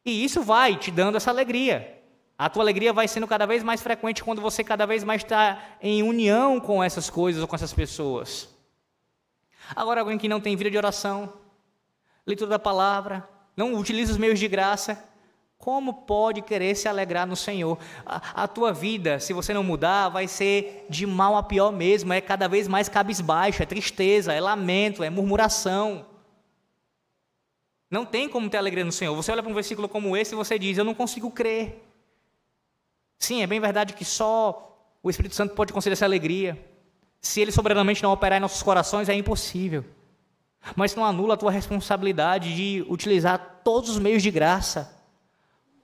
e isso vai te dando essa alegria. A tua alegria vai sendo cada vez mais frequente quando você cada vez mais está em união com essas coisas ou com essas pessoas. Agora, alguém que não tem vida de oração, leitura da palavra, não utiliza os meios de graça, como pode querer se alegrar no Senhor? A, a, tua vida, se você não mudar, vai ser de mal a pior mesmo, é cada vez mais cabisbaixo, é tristeza, é lamento, é murmuração. Não tem como ter alegria no Senhor. Você olha para um versículo como esse e você diz: Eu não consigo crer. Sim, é bem verdade que só o Espírito Santo pode conceder essa alegria. Se ele soberanamente não operar em nossos corações, é impossível. Mas não anula a tua responsabilidade de utilizar todos os meios de graça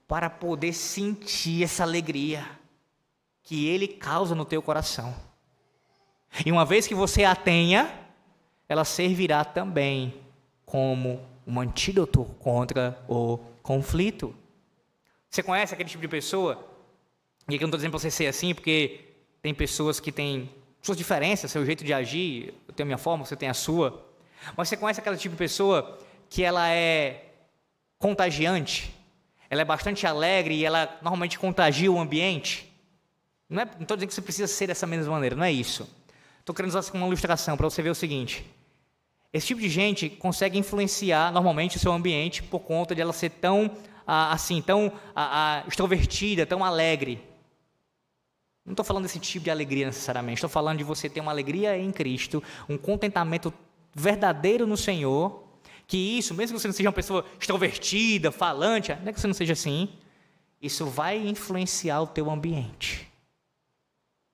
para poder sentir essa alegria que ele causa no teu coração. E uma vez que você a tenha, ela servirá também como um antídoto contra o conflito. Você conhece aquele tipo de pessoa? E aqui eu não estou dizendo para você ser assim, porque tem pessoas que têm suas diferenças, seu jeito de agir, eu tenho a minha forma, você tem a sua. Mas você conhece aquele tipo de pessoa que ela é contagiante? Ela é bastante alegre e ela normalmente contagia o ambiente? Não estou é, dizendo que você precisa ser dessa mesma maneira, não é isso. Estou querendo usar uma ilustração para você ver o seguinte. Esse tipo de gente consegue influenciar normalmente o seu ambiente por conta de ela ser tão assim, tão extrovertida, tão alegre. Não estou falando desse tipo de alegria necessariamente, estou falando de você ter uma alegria em Cristo, um contentamento verdadeiro no Senhor, que isso, mesmo que você não seja uma pessoa extrovertida, falante, não é que você não seja assim, isso vai influenciar o teu ambiente.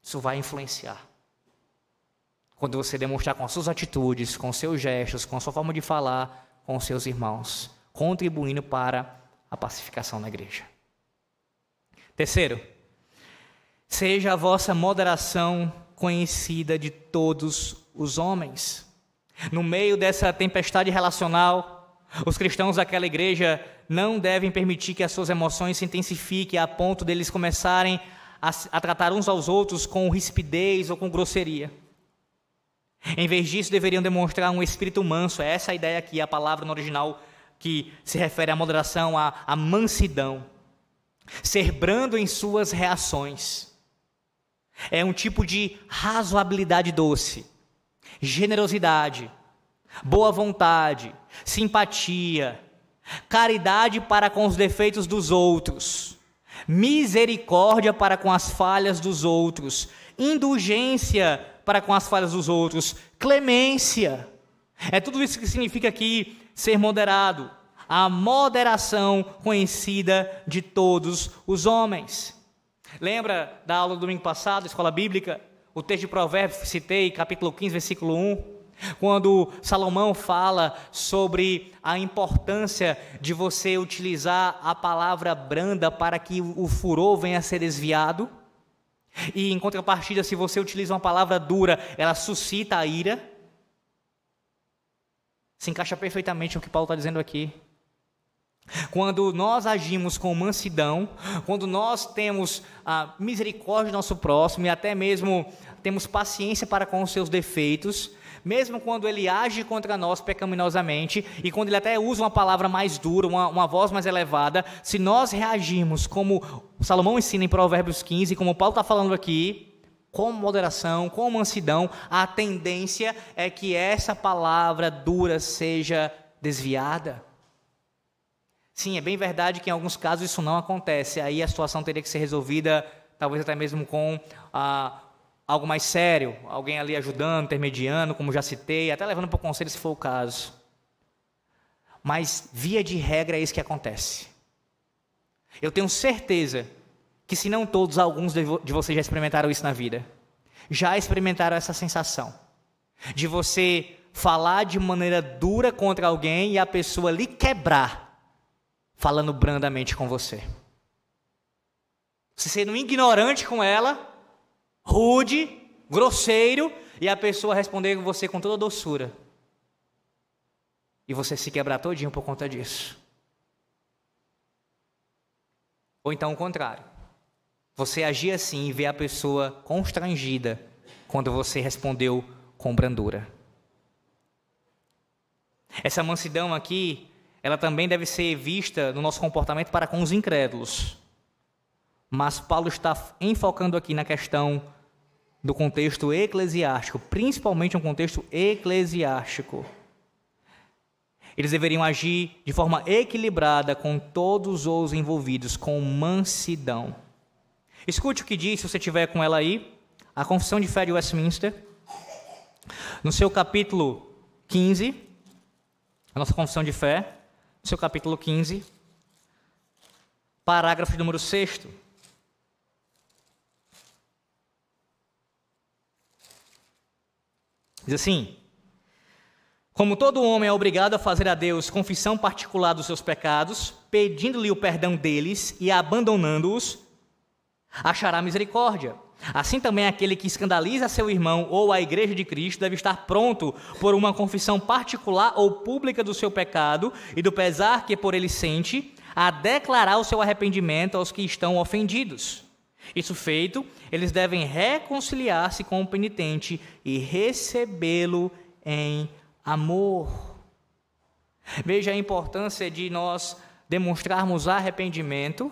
Isso vai influenciar. Quando você demonstrar com as suas atitudes, com seus gestos, com a sua forma de falar com os seus irmãos, contribuindo para a pacificação na igreja. Terceiro, seja a vossa moderação conhecida de todos os homens. No meio dessa tempestade relacional, os cristãos daquela igreja não devem permitir que as suas emoções se intensifiquem a ponto deles começarem a, a tratar uns aos outros com rispidez ou com grosseria. Em vez disso, deveriam demonstrar um espírito manso. É essa a ideia aqui, a palavra no original que se refere à moderação, à, à mansidão. Ser brando em suas reações. É um tipo de razoabilidade doce, generosidade, boa vontade, simpatia, caridade para com os defeitos dos outros, misericórdia para com as falhas dos outros, indulgência para com as falhas dos outros, clemência. É tudo isso que significa aqui ser moderado, a moderação conhecida de todos os homens. Lembra da aula do domingo passado, escola bíblica? o texto de Provérbios, citei, capítulo 15, versículo 1, quando Salomão fala sobre a importância de você utilizar a palavra branda para que o furor venha a ser desviado. E em contrapartida, se você utiliza uma palavra dura, ela suscita a ira. Se encaixa perfeitamente no que Paulo está dizendo aqui. Quando nós agimos com mansidão, quando nós temos a misericórdia do nosso próximo e até mesmo temos paciência para com os seus defeitos, mesmo quando ele age contra nós pecaminosamente e quando ele até usa uma palavra mais dura, uma, uma voz mais elevada, se nós reagirmos como Salomão ensina em Provérbios 15, como Paulo está falando aqui, com moderação, com mansidão, a tendência é que essa palavra dura seja desviada. Sim, é bem verdade que em alguns casos isso não acontece. Aí a situação teria que ser resolvida, talvez até mesmo com ah, algo mais sério, alguém ali ajudando, intermediando, como já citei, até levando para o conselho se for o caso. Mas, via de regra, é isso que acontece. Eu tenho certeza que, se não todos, alguns de vocês já experimentaram isso na vida. Já experimentaram essa sensação de você falar de maneira dura contra alguém e a pessoa lhe quebrar, falando brandamente com você. Você sendo ignorante com ela, rude, grosseiro, e a pessoa responder você com toda doçura. E você se quebrar todinho por conta disso. Ou então o contrário. Você agir assim e ver a pessoa constrangida quando você respondeu com brandura. Essa mansidão aqui, ela também deve ser vista no nosso comportamento para com os incrédulos. Mas Paulo está enfocando aqui na questão do contexto eclesiástico, principalmente um contexto eclesiástico. Eles deveriam agir de forma equilibrada com todos os envolvidos, com mansidão. Escute o que diz, se você tiver com ela aí, a Confissão de Fé de Westminster, no seu capítulo 15, a nossa Confissão de Fé, seu capítulo 15, parágrafo número 6. Diz assim: Como todo homem é obrigado a fazer a Deus confissão particular dos seus pecados, pedindo-lhe o perdão deles e abandonando-os, achará misericórdia. Assim também aquele que escandaliza seu irmão ou a igreja de Cristo deve estar pronto por uma confissão particular ou pública do seu pecado e do pesar que por ele sente, a declarar o seu arrependimento aos que estão ofendidos. Isso feito, eles devem reconciliar-se com o penitente e recebê-lo em amor. Veja a importância de nós demonstrarmos arrependimento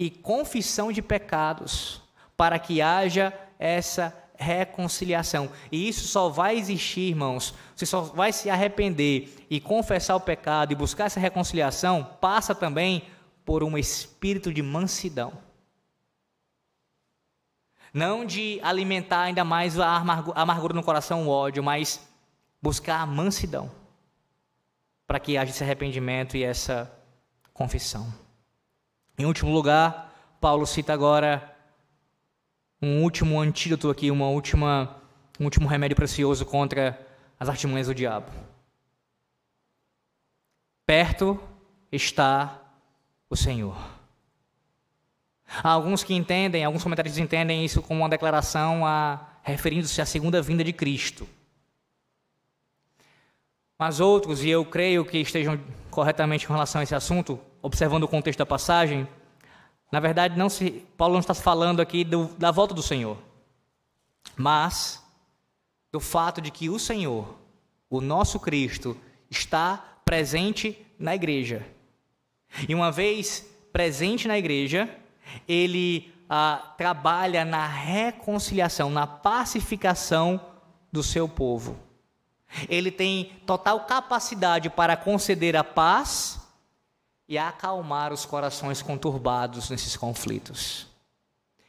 e confissão de pecados para que haja essa reconciliação. E isso só vai existir, irmãos, você só vai se arrepender e confessar o pecado e buscar essa reconciliação, passa também por um espírito de mansidão. Não de alimentar ainda mais a amargura no coração, o ódio, mas buscar a mansidão para que haja esse arrependimento e essa confissão. Em último lugar, Paulo cita agora um último antídoto aqui, uma última, um último remédio precioso contra as artimanhas do diabo. Perto está o Senhor. Há alguns que entendem, alguns comentários entendem isso como uma declaração a, referindo-se à segunda vinda de Cristo. Mas outros, e eu creio que estejam corretamente com relação a esse assunto, observando o contexto da passagem, na verdade, não se, Paulo não está falando aqui do, da volta do Senhor, mas do fato de que o Senhor, o nosso Cristo, está presente na igreja. E uma vez presente na igreja, ele ah, trabalha na reconciliação, na pacificação do seu povo. Ele tem total capacidade para conceder a paz e acalmar os corações conturbados nesses conflitos.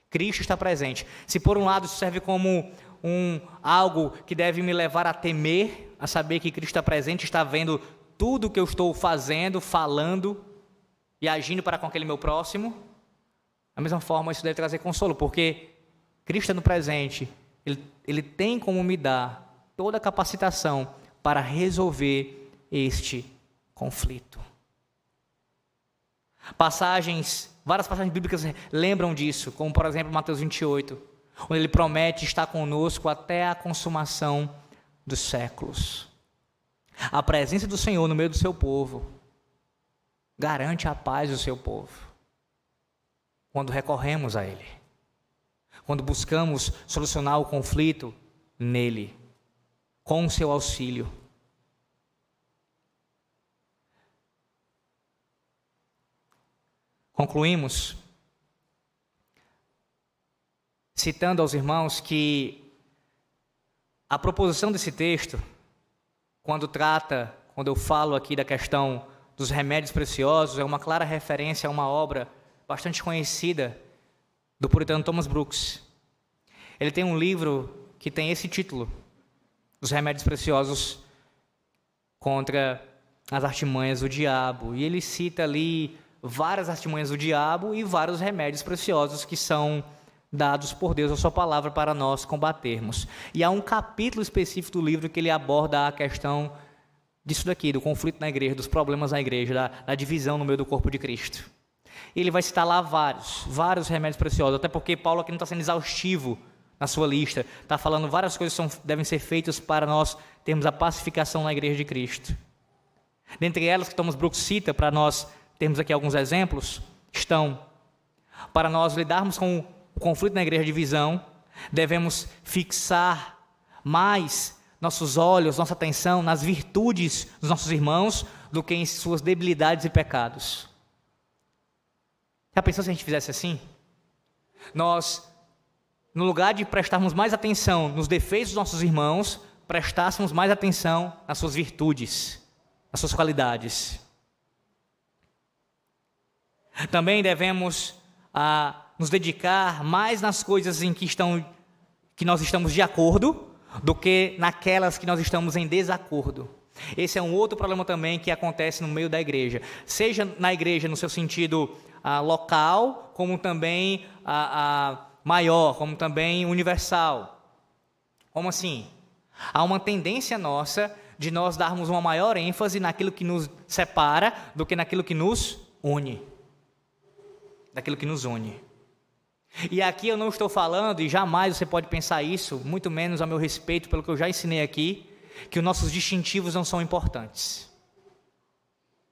Cristo está presente. Se por um lado serve como um algo que deve me levar a temer, a saber que Cristo está presente, está vendo tudo o que eu estou fazendo, falando e agindo para com aquele meu próximo, da mesma forma, isso deve trazer consolo, porque Cristo é no presente, ele, ele tem como me dar toda a capacitação para resolver este conflito. Passagens, várias passagens bíblicas lembram disso, como por exemplo Mateus 28, onde ele promete estar conosco até a consumação dos séculos. A presença do Senhor no meio do seu povo garante a paz do seu povo. Quando recorremos a Ele, quando buscamos solucionar o conflito nele, com o seu auxílio. Concluímos citando aos irmãos que a proposição desse texto, quando trata, quando eu falo aqui da questão dos remédios preciosos, é uma clara referência a uma obra bastante conhecida do puritano Thomas Brooks. Ele tem um livro que tem esse título, Os Remédios Preciosos contra as artimanhas do diabo. E ele cita ali várias artimanhas do diabo e vários remédios preciosos que são dados por Deus a sua palavra para nós combatermos. E há um capítulo específico do livro que ele aborda a questão disso daqui, do conflito na igreja, dos problemas na igreja, da, da divisão no meio do corpo de Cristo. Ele vai citar lá vários, vários remédios preciosos, até porque Paulo aqui não está sendo exaustivo na sua lista, está falando várias coisas que são, devem ser feitas para nós termos a pacificação na igreja de Cristo. Dentre elas que Thomas Brooks cita, para nós termos aqui alguns exemplos, estão para nós lidarmos com o conflito na igreja de visão, devemos fixar mais nossos olhos, nossa atenção nas virtudes dos nossos irmãos do que em suas debilidades e pecados. Já pensou se a gente fizesse assim? Nós, no lugar de prestarmos mais atenção nos defeitos dos nossos irmãos, prestássemos mais atenção nas suas virtudes, nas suas qualidades. Também devemos ah, nos dedicar mais nas coisas em que, estão, que nós estamos de acordo do que naquelas que nós estamos em desacordo. Esse é um outro problema também que acontece no meio da igreja. Seja na igreja no seu sentido ah, local, como também ah, ah, maior, como também universal. Como assim? Há uma tendência nossa de nós darmos uma maior ênfase naquilo que nos separa do que naquilo que nos une. Daquilo que nos une. E aqui eu não estou falando, e jamais você pode pensar isso, muito menos a meu respeito, pelo que eu já ensinei aqui, que os nossos distintivos não são importantes.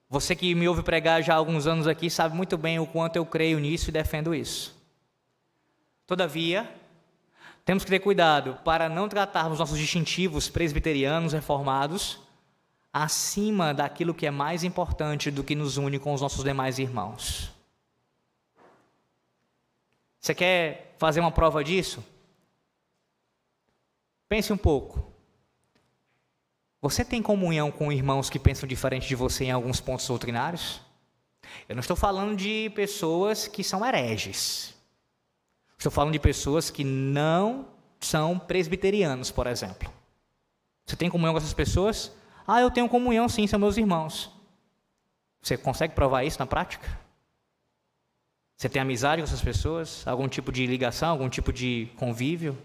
Você que me ouve pregar já há alguns anos aqui sabe muito bem o quanto eu creio nisso e defendo isso. Todavia, temos que ter cuidado para não tratarmos nossos distintivos presbiterianos reformados acima daquilo que é mais importante do que nos une com os nossos demais irmãos. Você quer fazer uma prova disso? Pense um pouco. Você tem comunhão com irmãos que pensam diferente de você em alguns pontos doutrinários? Eu não estou falando de pessoas que são hereges. Estou falando de pessoas que não são presbiterianos, por exemplo. Você tem comunhão com essas pessoas? Ah, eu tenho comunhão sim, são meus irmãos. Você consegue provar isso na prática? Você tem amizade com essas pessoas? Algum tipo de ligação, algum tipo de convívio?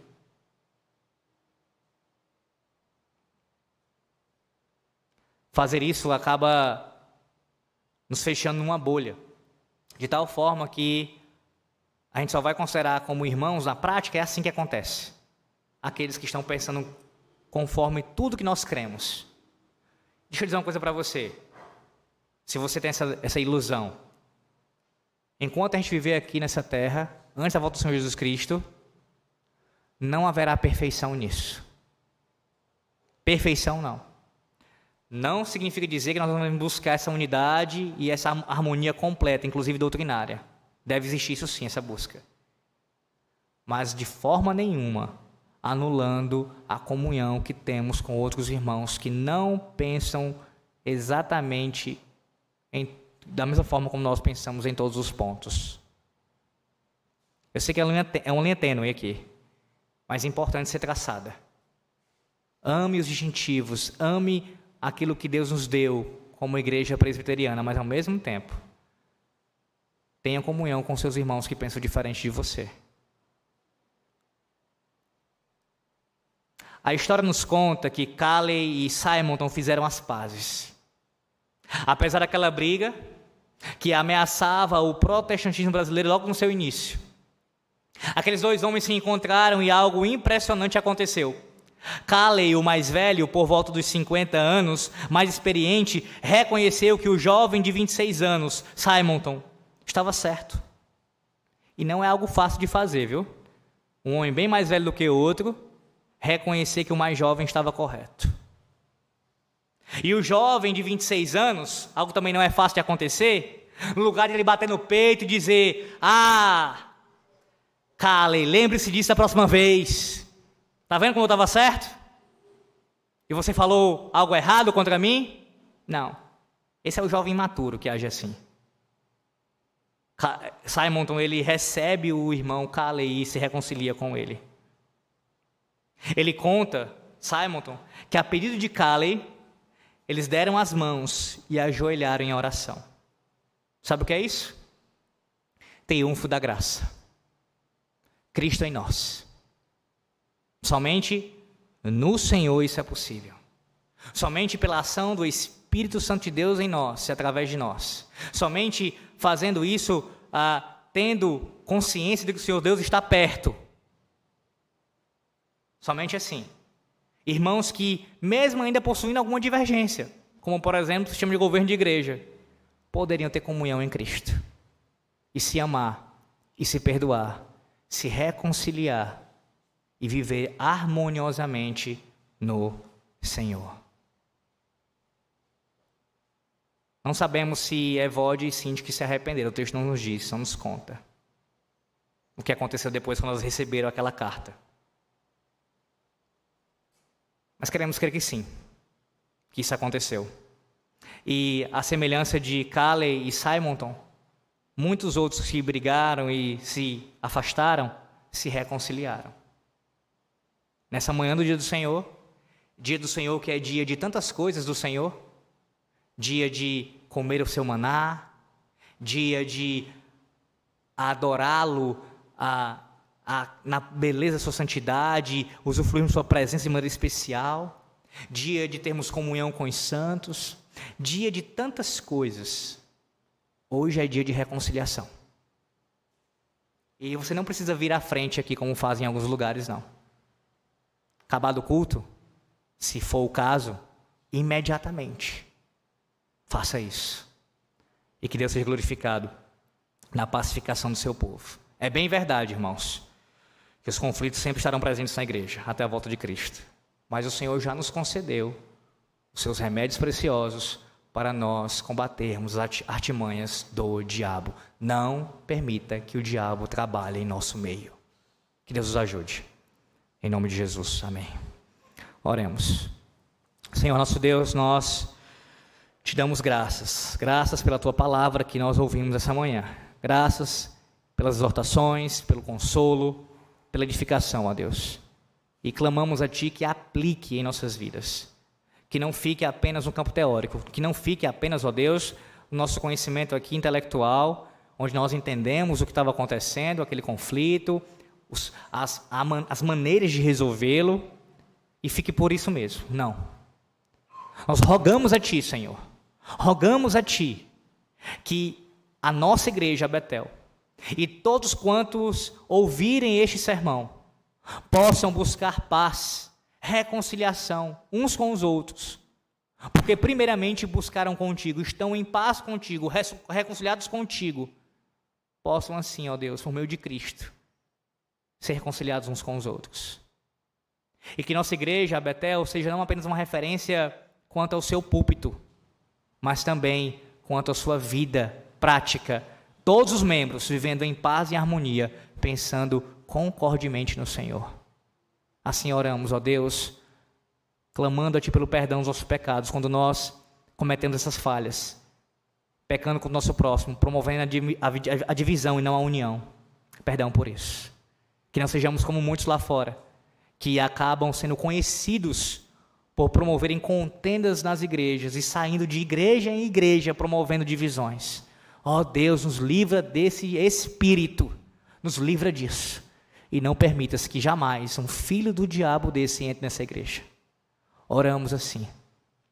Fazer isso acaba nos fechando numa bolha, de tal forma que a gente só vai considerar como irmãos na prática, é assim que acontece. Aqueles que estão pensando conforme tudo que nós cremos. Deixa eu dizer uma coisa para você. Se você tem essa, essa ilusão, Enquanto a gente viver aqui nessa terra, antes da volta do Senhor Jesus Cristo, não haverá perfeição nisso. Perfeição não. Não significa dizer que nós vamos buscar essa unidade e essa harmonia completa, inclusive doutrinária. Deve existir isso sim, essa busca. Mas de forma nenhuma anulando a comunhão que temos com outros irmãos que não pensam exatamente em da mesma forma como nós pensamos em todos os pontos. Eu sei que é uma linha, é uma linha tênue aqui, mas é importante ser traçada. Ame os distintivos, ame aquilo que Deus nos deu como igreja presbiteriana, mas ao mesmo tempo, tenha comunhão com seus irmãos que pensam diferente de você. a história nos conta que Caley e Simonton fizeram as pazes. Apesar daquela briga que ameaçava o protestantismo brasileiro logo no seu início, aqueles dois homens se encontraram e algo impressionante aconteceu. Caley, o mais velho, por volta dos 50 anos, mais experiente, reconheceu que o jovem de 26 anos, Simonton, estava certo. E não é algo fácil de fazer, viu? Um homem bem mais velho do que o outro, reconhecer que o mais jovem estava correto. E o jovem de 26 anos, algo também não é fácil de acontecer, no lugar de ele bater no peito e dizer: Ah, Caley, lembre-se disso da próxima vez. Está vendo como eu estava certo? E você falou algo errado contra mim? Não. Esse é o jovem imaturo que age assim. Simonton, ele recebe o irmão Calei e se reconcilia com ele. Ele conta, Simonton, que a pedido de Calei, eles deram as mãos e ajoelharam em oração. Sabe o que é isso? Triunfo da graça. Cristo em nós. Somente no Senhor isso é possível. Somente pela ação do Espírito Santo de Deus em nós através de nós. Somente fazendo isso, ah, tendo consciência de que o Senhor Deus está perto. Somente assim. Irmãos que, mesmo ainda possuindo alguma divergência, como por exemplo o sistema de governo de igreja, poderiam ter comunhão em Cristo e se amar, e se perdoar, se reconciliar e viver harmoniosamente no Senhor. Não sabemos se Evode e que se arrependeram, o texto não nos diz, não nos conta. O que aconteceu depois quando elas receberam aquela carta. Mas queremos crer que sim, que isso aconteceu. E a semelhança de Caley e Simonton, muitos outros que brigaram e se afastaram, se reconciliaram. Nessa manhã do dia do Senhor, dia do Senhor que é dia de tantas coisas do Senhor, dia de comer o seu maná, dia de adorá-lo a, a, na beleza da sua santidade, usufruirmos sua presença de maneira especial, dia de termos comunhão com os santos, dia de tantas coisas. Hoje é dia de reconciliação. E você não precisa vir à frente aqui como fazem em alguns lugares, não. Acabado o culto, se for o caso, imediatamente faça isso. E que Deus seja glorificado na pacificação do seu povo. É bem verdade, irmãos, que os conflitos sempre estarão presentes na igreja até a volta de Cristo. Mas o Senhor já nos concedeu os seus remédios preciosos para nós combatermos as artimanhas do diabo. Não permita que o diabo trabalhe em nosso meio. Que Deus os ajude. Em nome de Jesus, amém. Oremos. Senhor nosso Deus, nós te damos graças. Graças pela tua palavra que nós ouvimos essa manhã. Graças pelas exortações, pelo consolo, pela edificação, ó Deus. E clamamos a Ti que aplique em nossas vidas. Que não fique apenas no campo teórico, que não fique apenas, ó Deus, no nosso conhecimento aqui intelectual, onde nós entendemos o que estava acontecendo, aquele conflito, os, as, as maneiras de resolvê-lo e fique por isso mesmo. Não. Nós rogamos a Ti, Senhor, rogamos a Ti que a nossa igreja, Betel, e todos quantos ouvirem este sermão, possam buscar paz, reconciliação uns com os outros, porque primeiramente buscaram contigo, estão em paz contigo, reconciliados contigo, possam assim, ó Deus, por meio de Cristo, ser reconciliados uns com os outros. E que nossa igreja, a Betel, seja não apenas uma referência quanto ao seu púlpito, mas também quanto à sua vida prática. Todos os membros vivendo em paz e harmonia, pensando concordemente no Senhor. Assim oramos, ó Deus, clamando a Ti pelo perdão dos nossos pecados, quando nós cometemos essas falhas, pecando com o nosso próximo, promovendo a divisão e não a união. Perdão por isso. Que não sejamos como muitos lá fora, que acabam sendo conhecidos por promoverem contendas nas igrejas e saindo de igreja em igreja promovendo divisões. Ó oh, Deus, nos livra desse espírito, nos livra disso. e não permitas que jamais um filho do diabo desse entre nessa igreja. Oramos assim,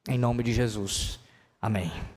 em nome de Jesus. Amém.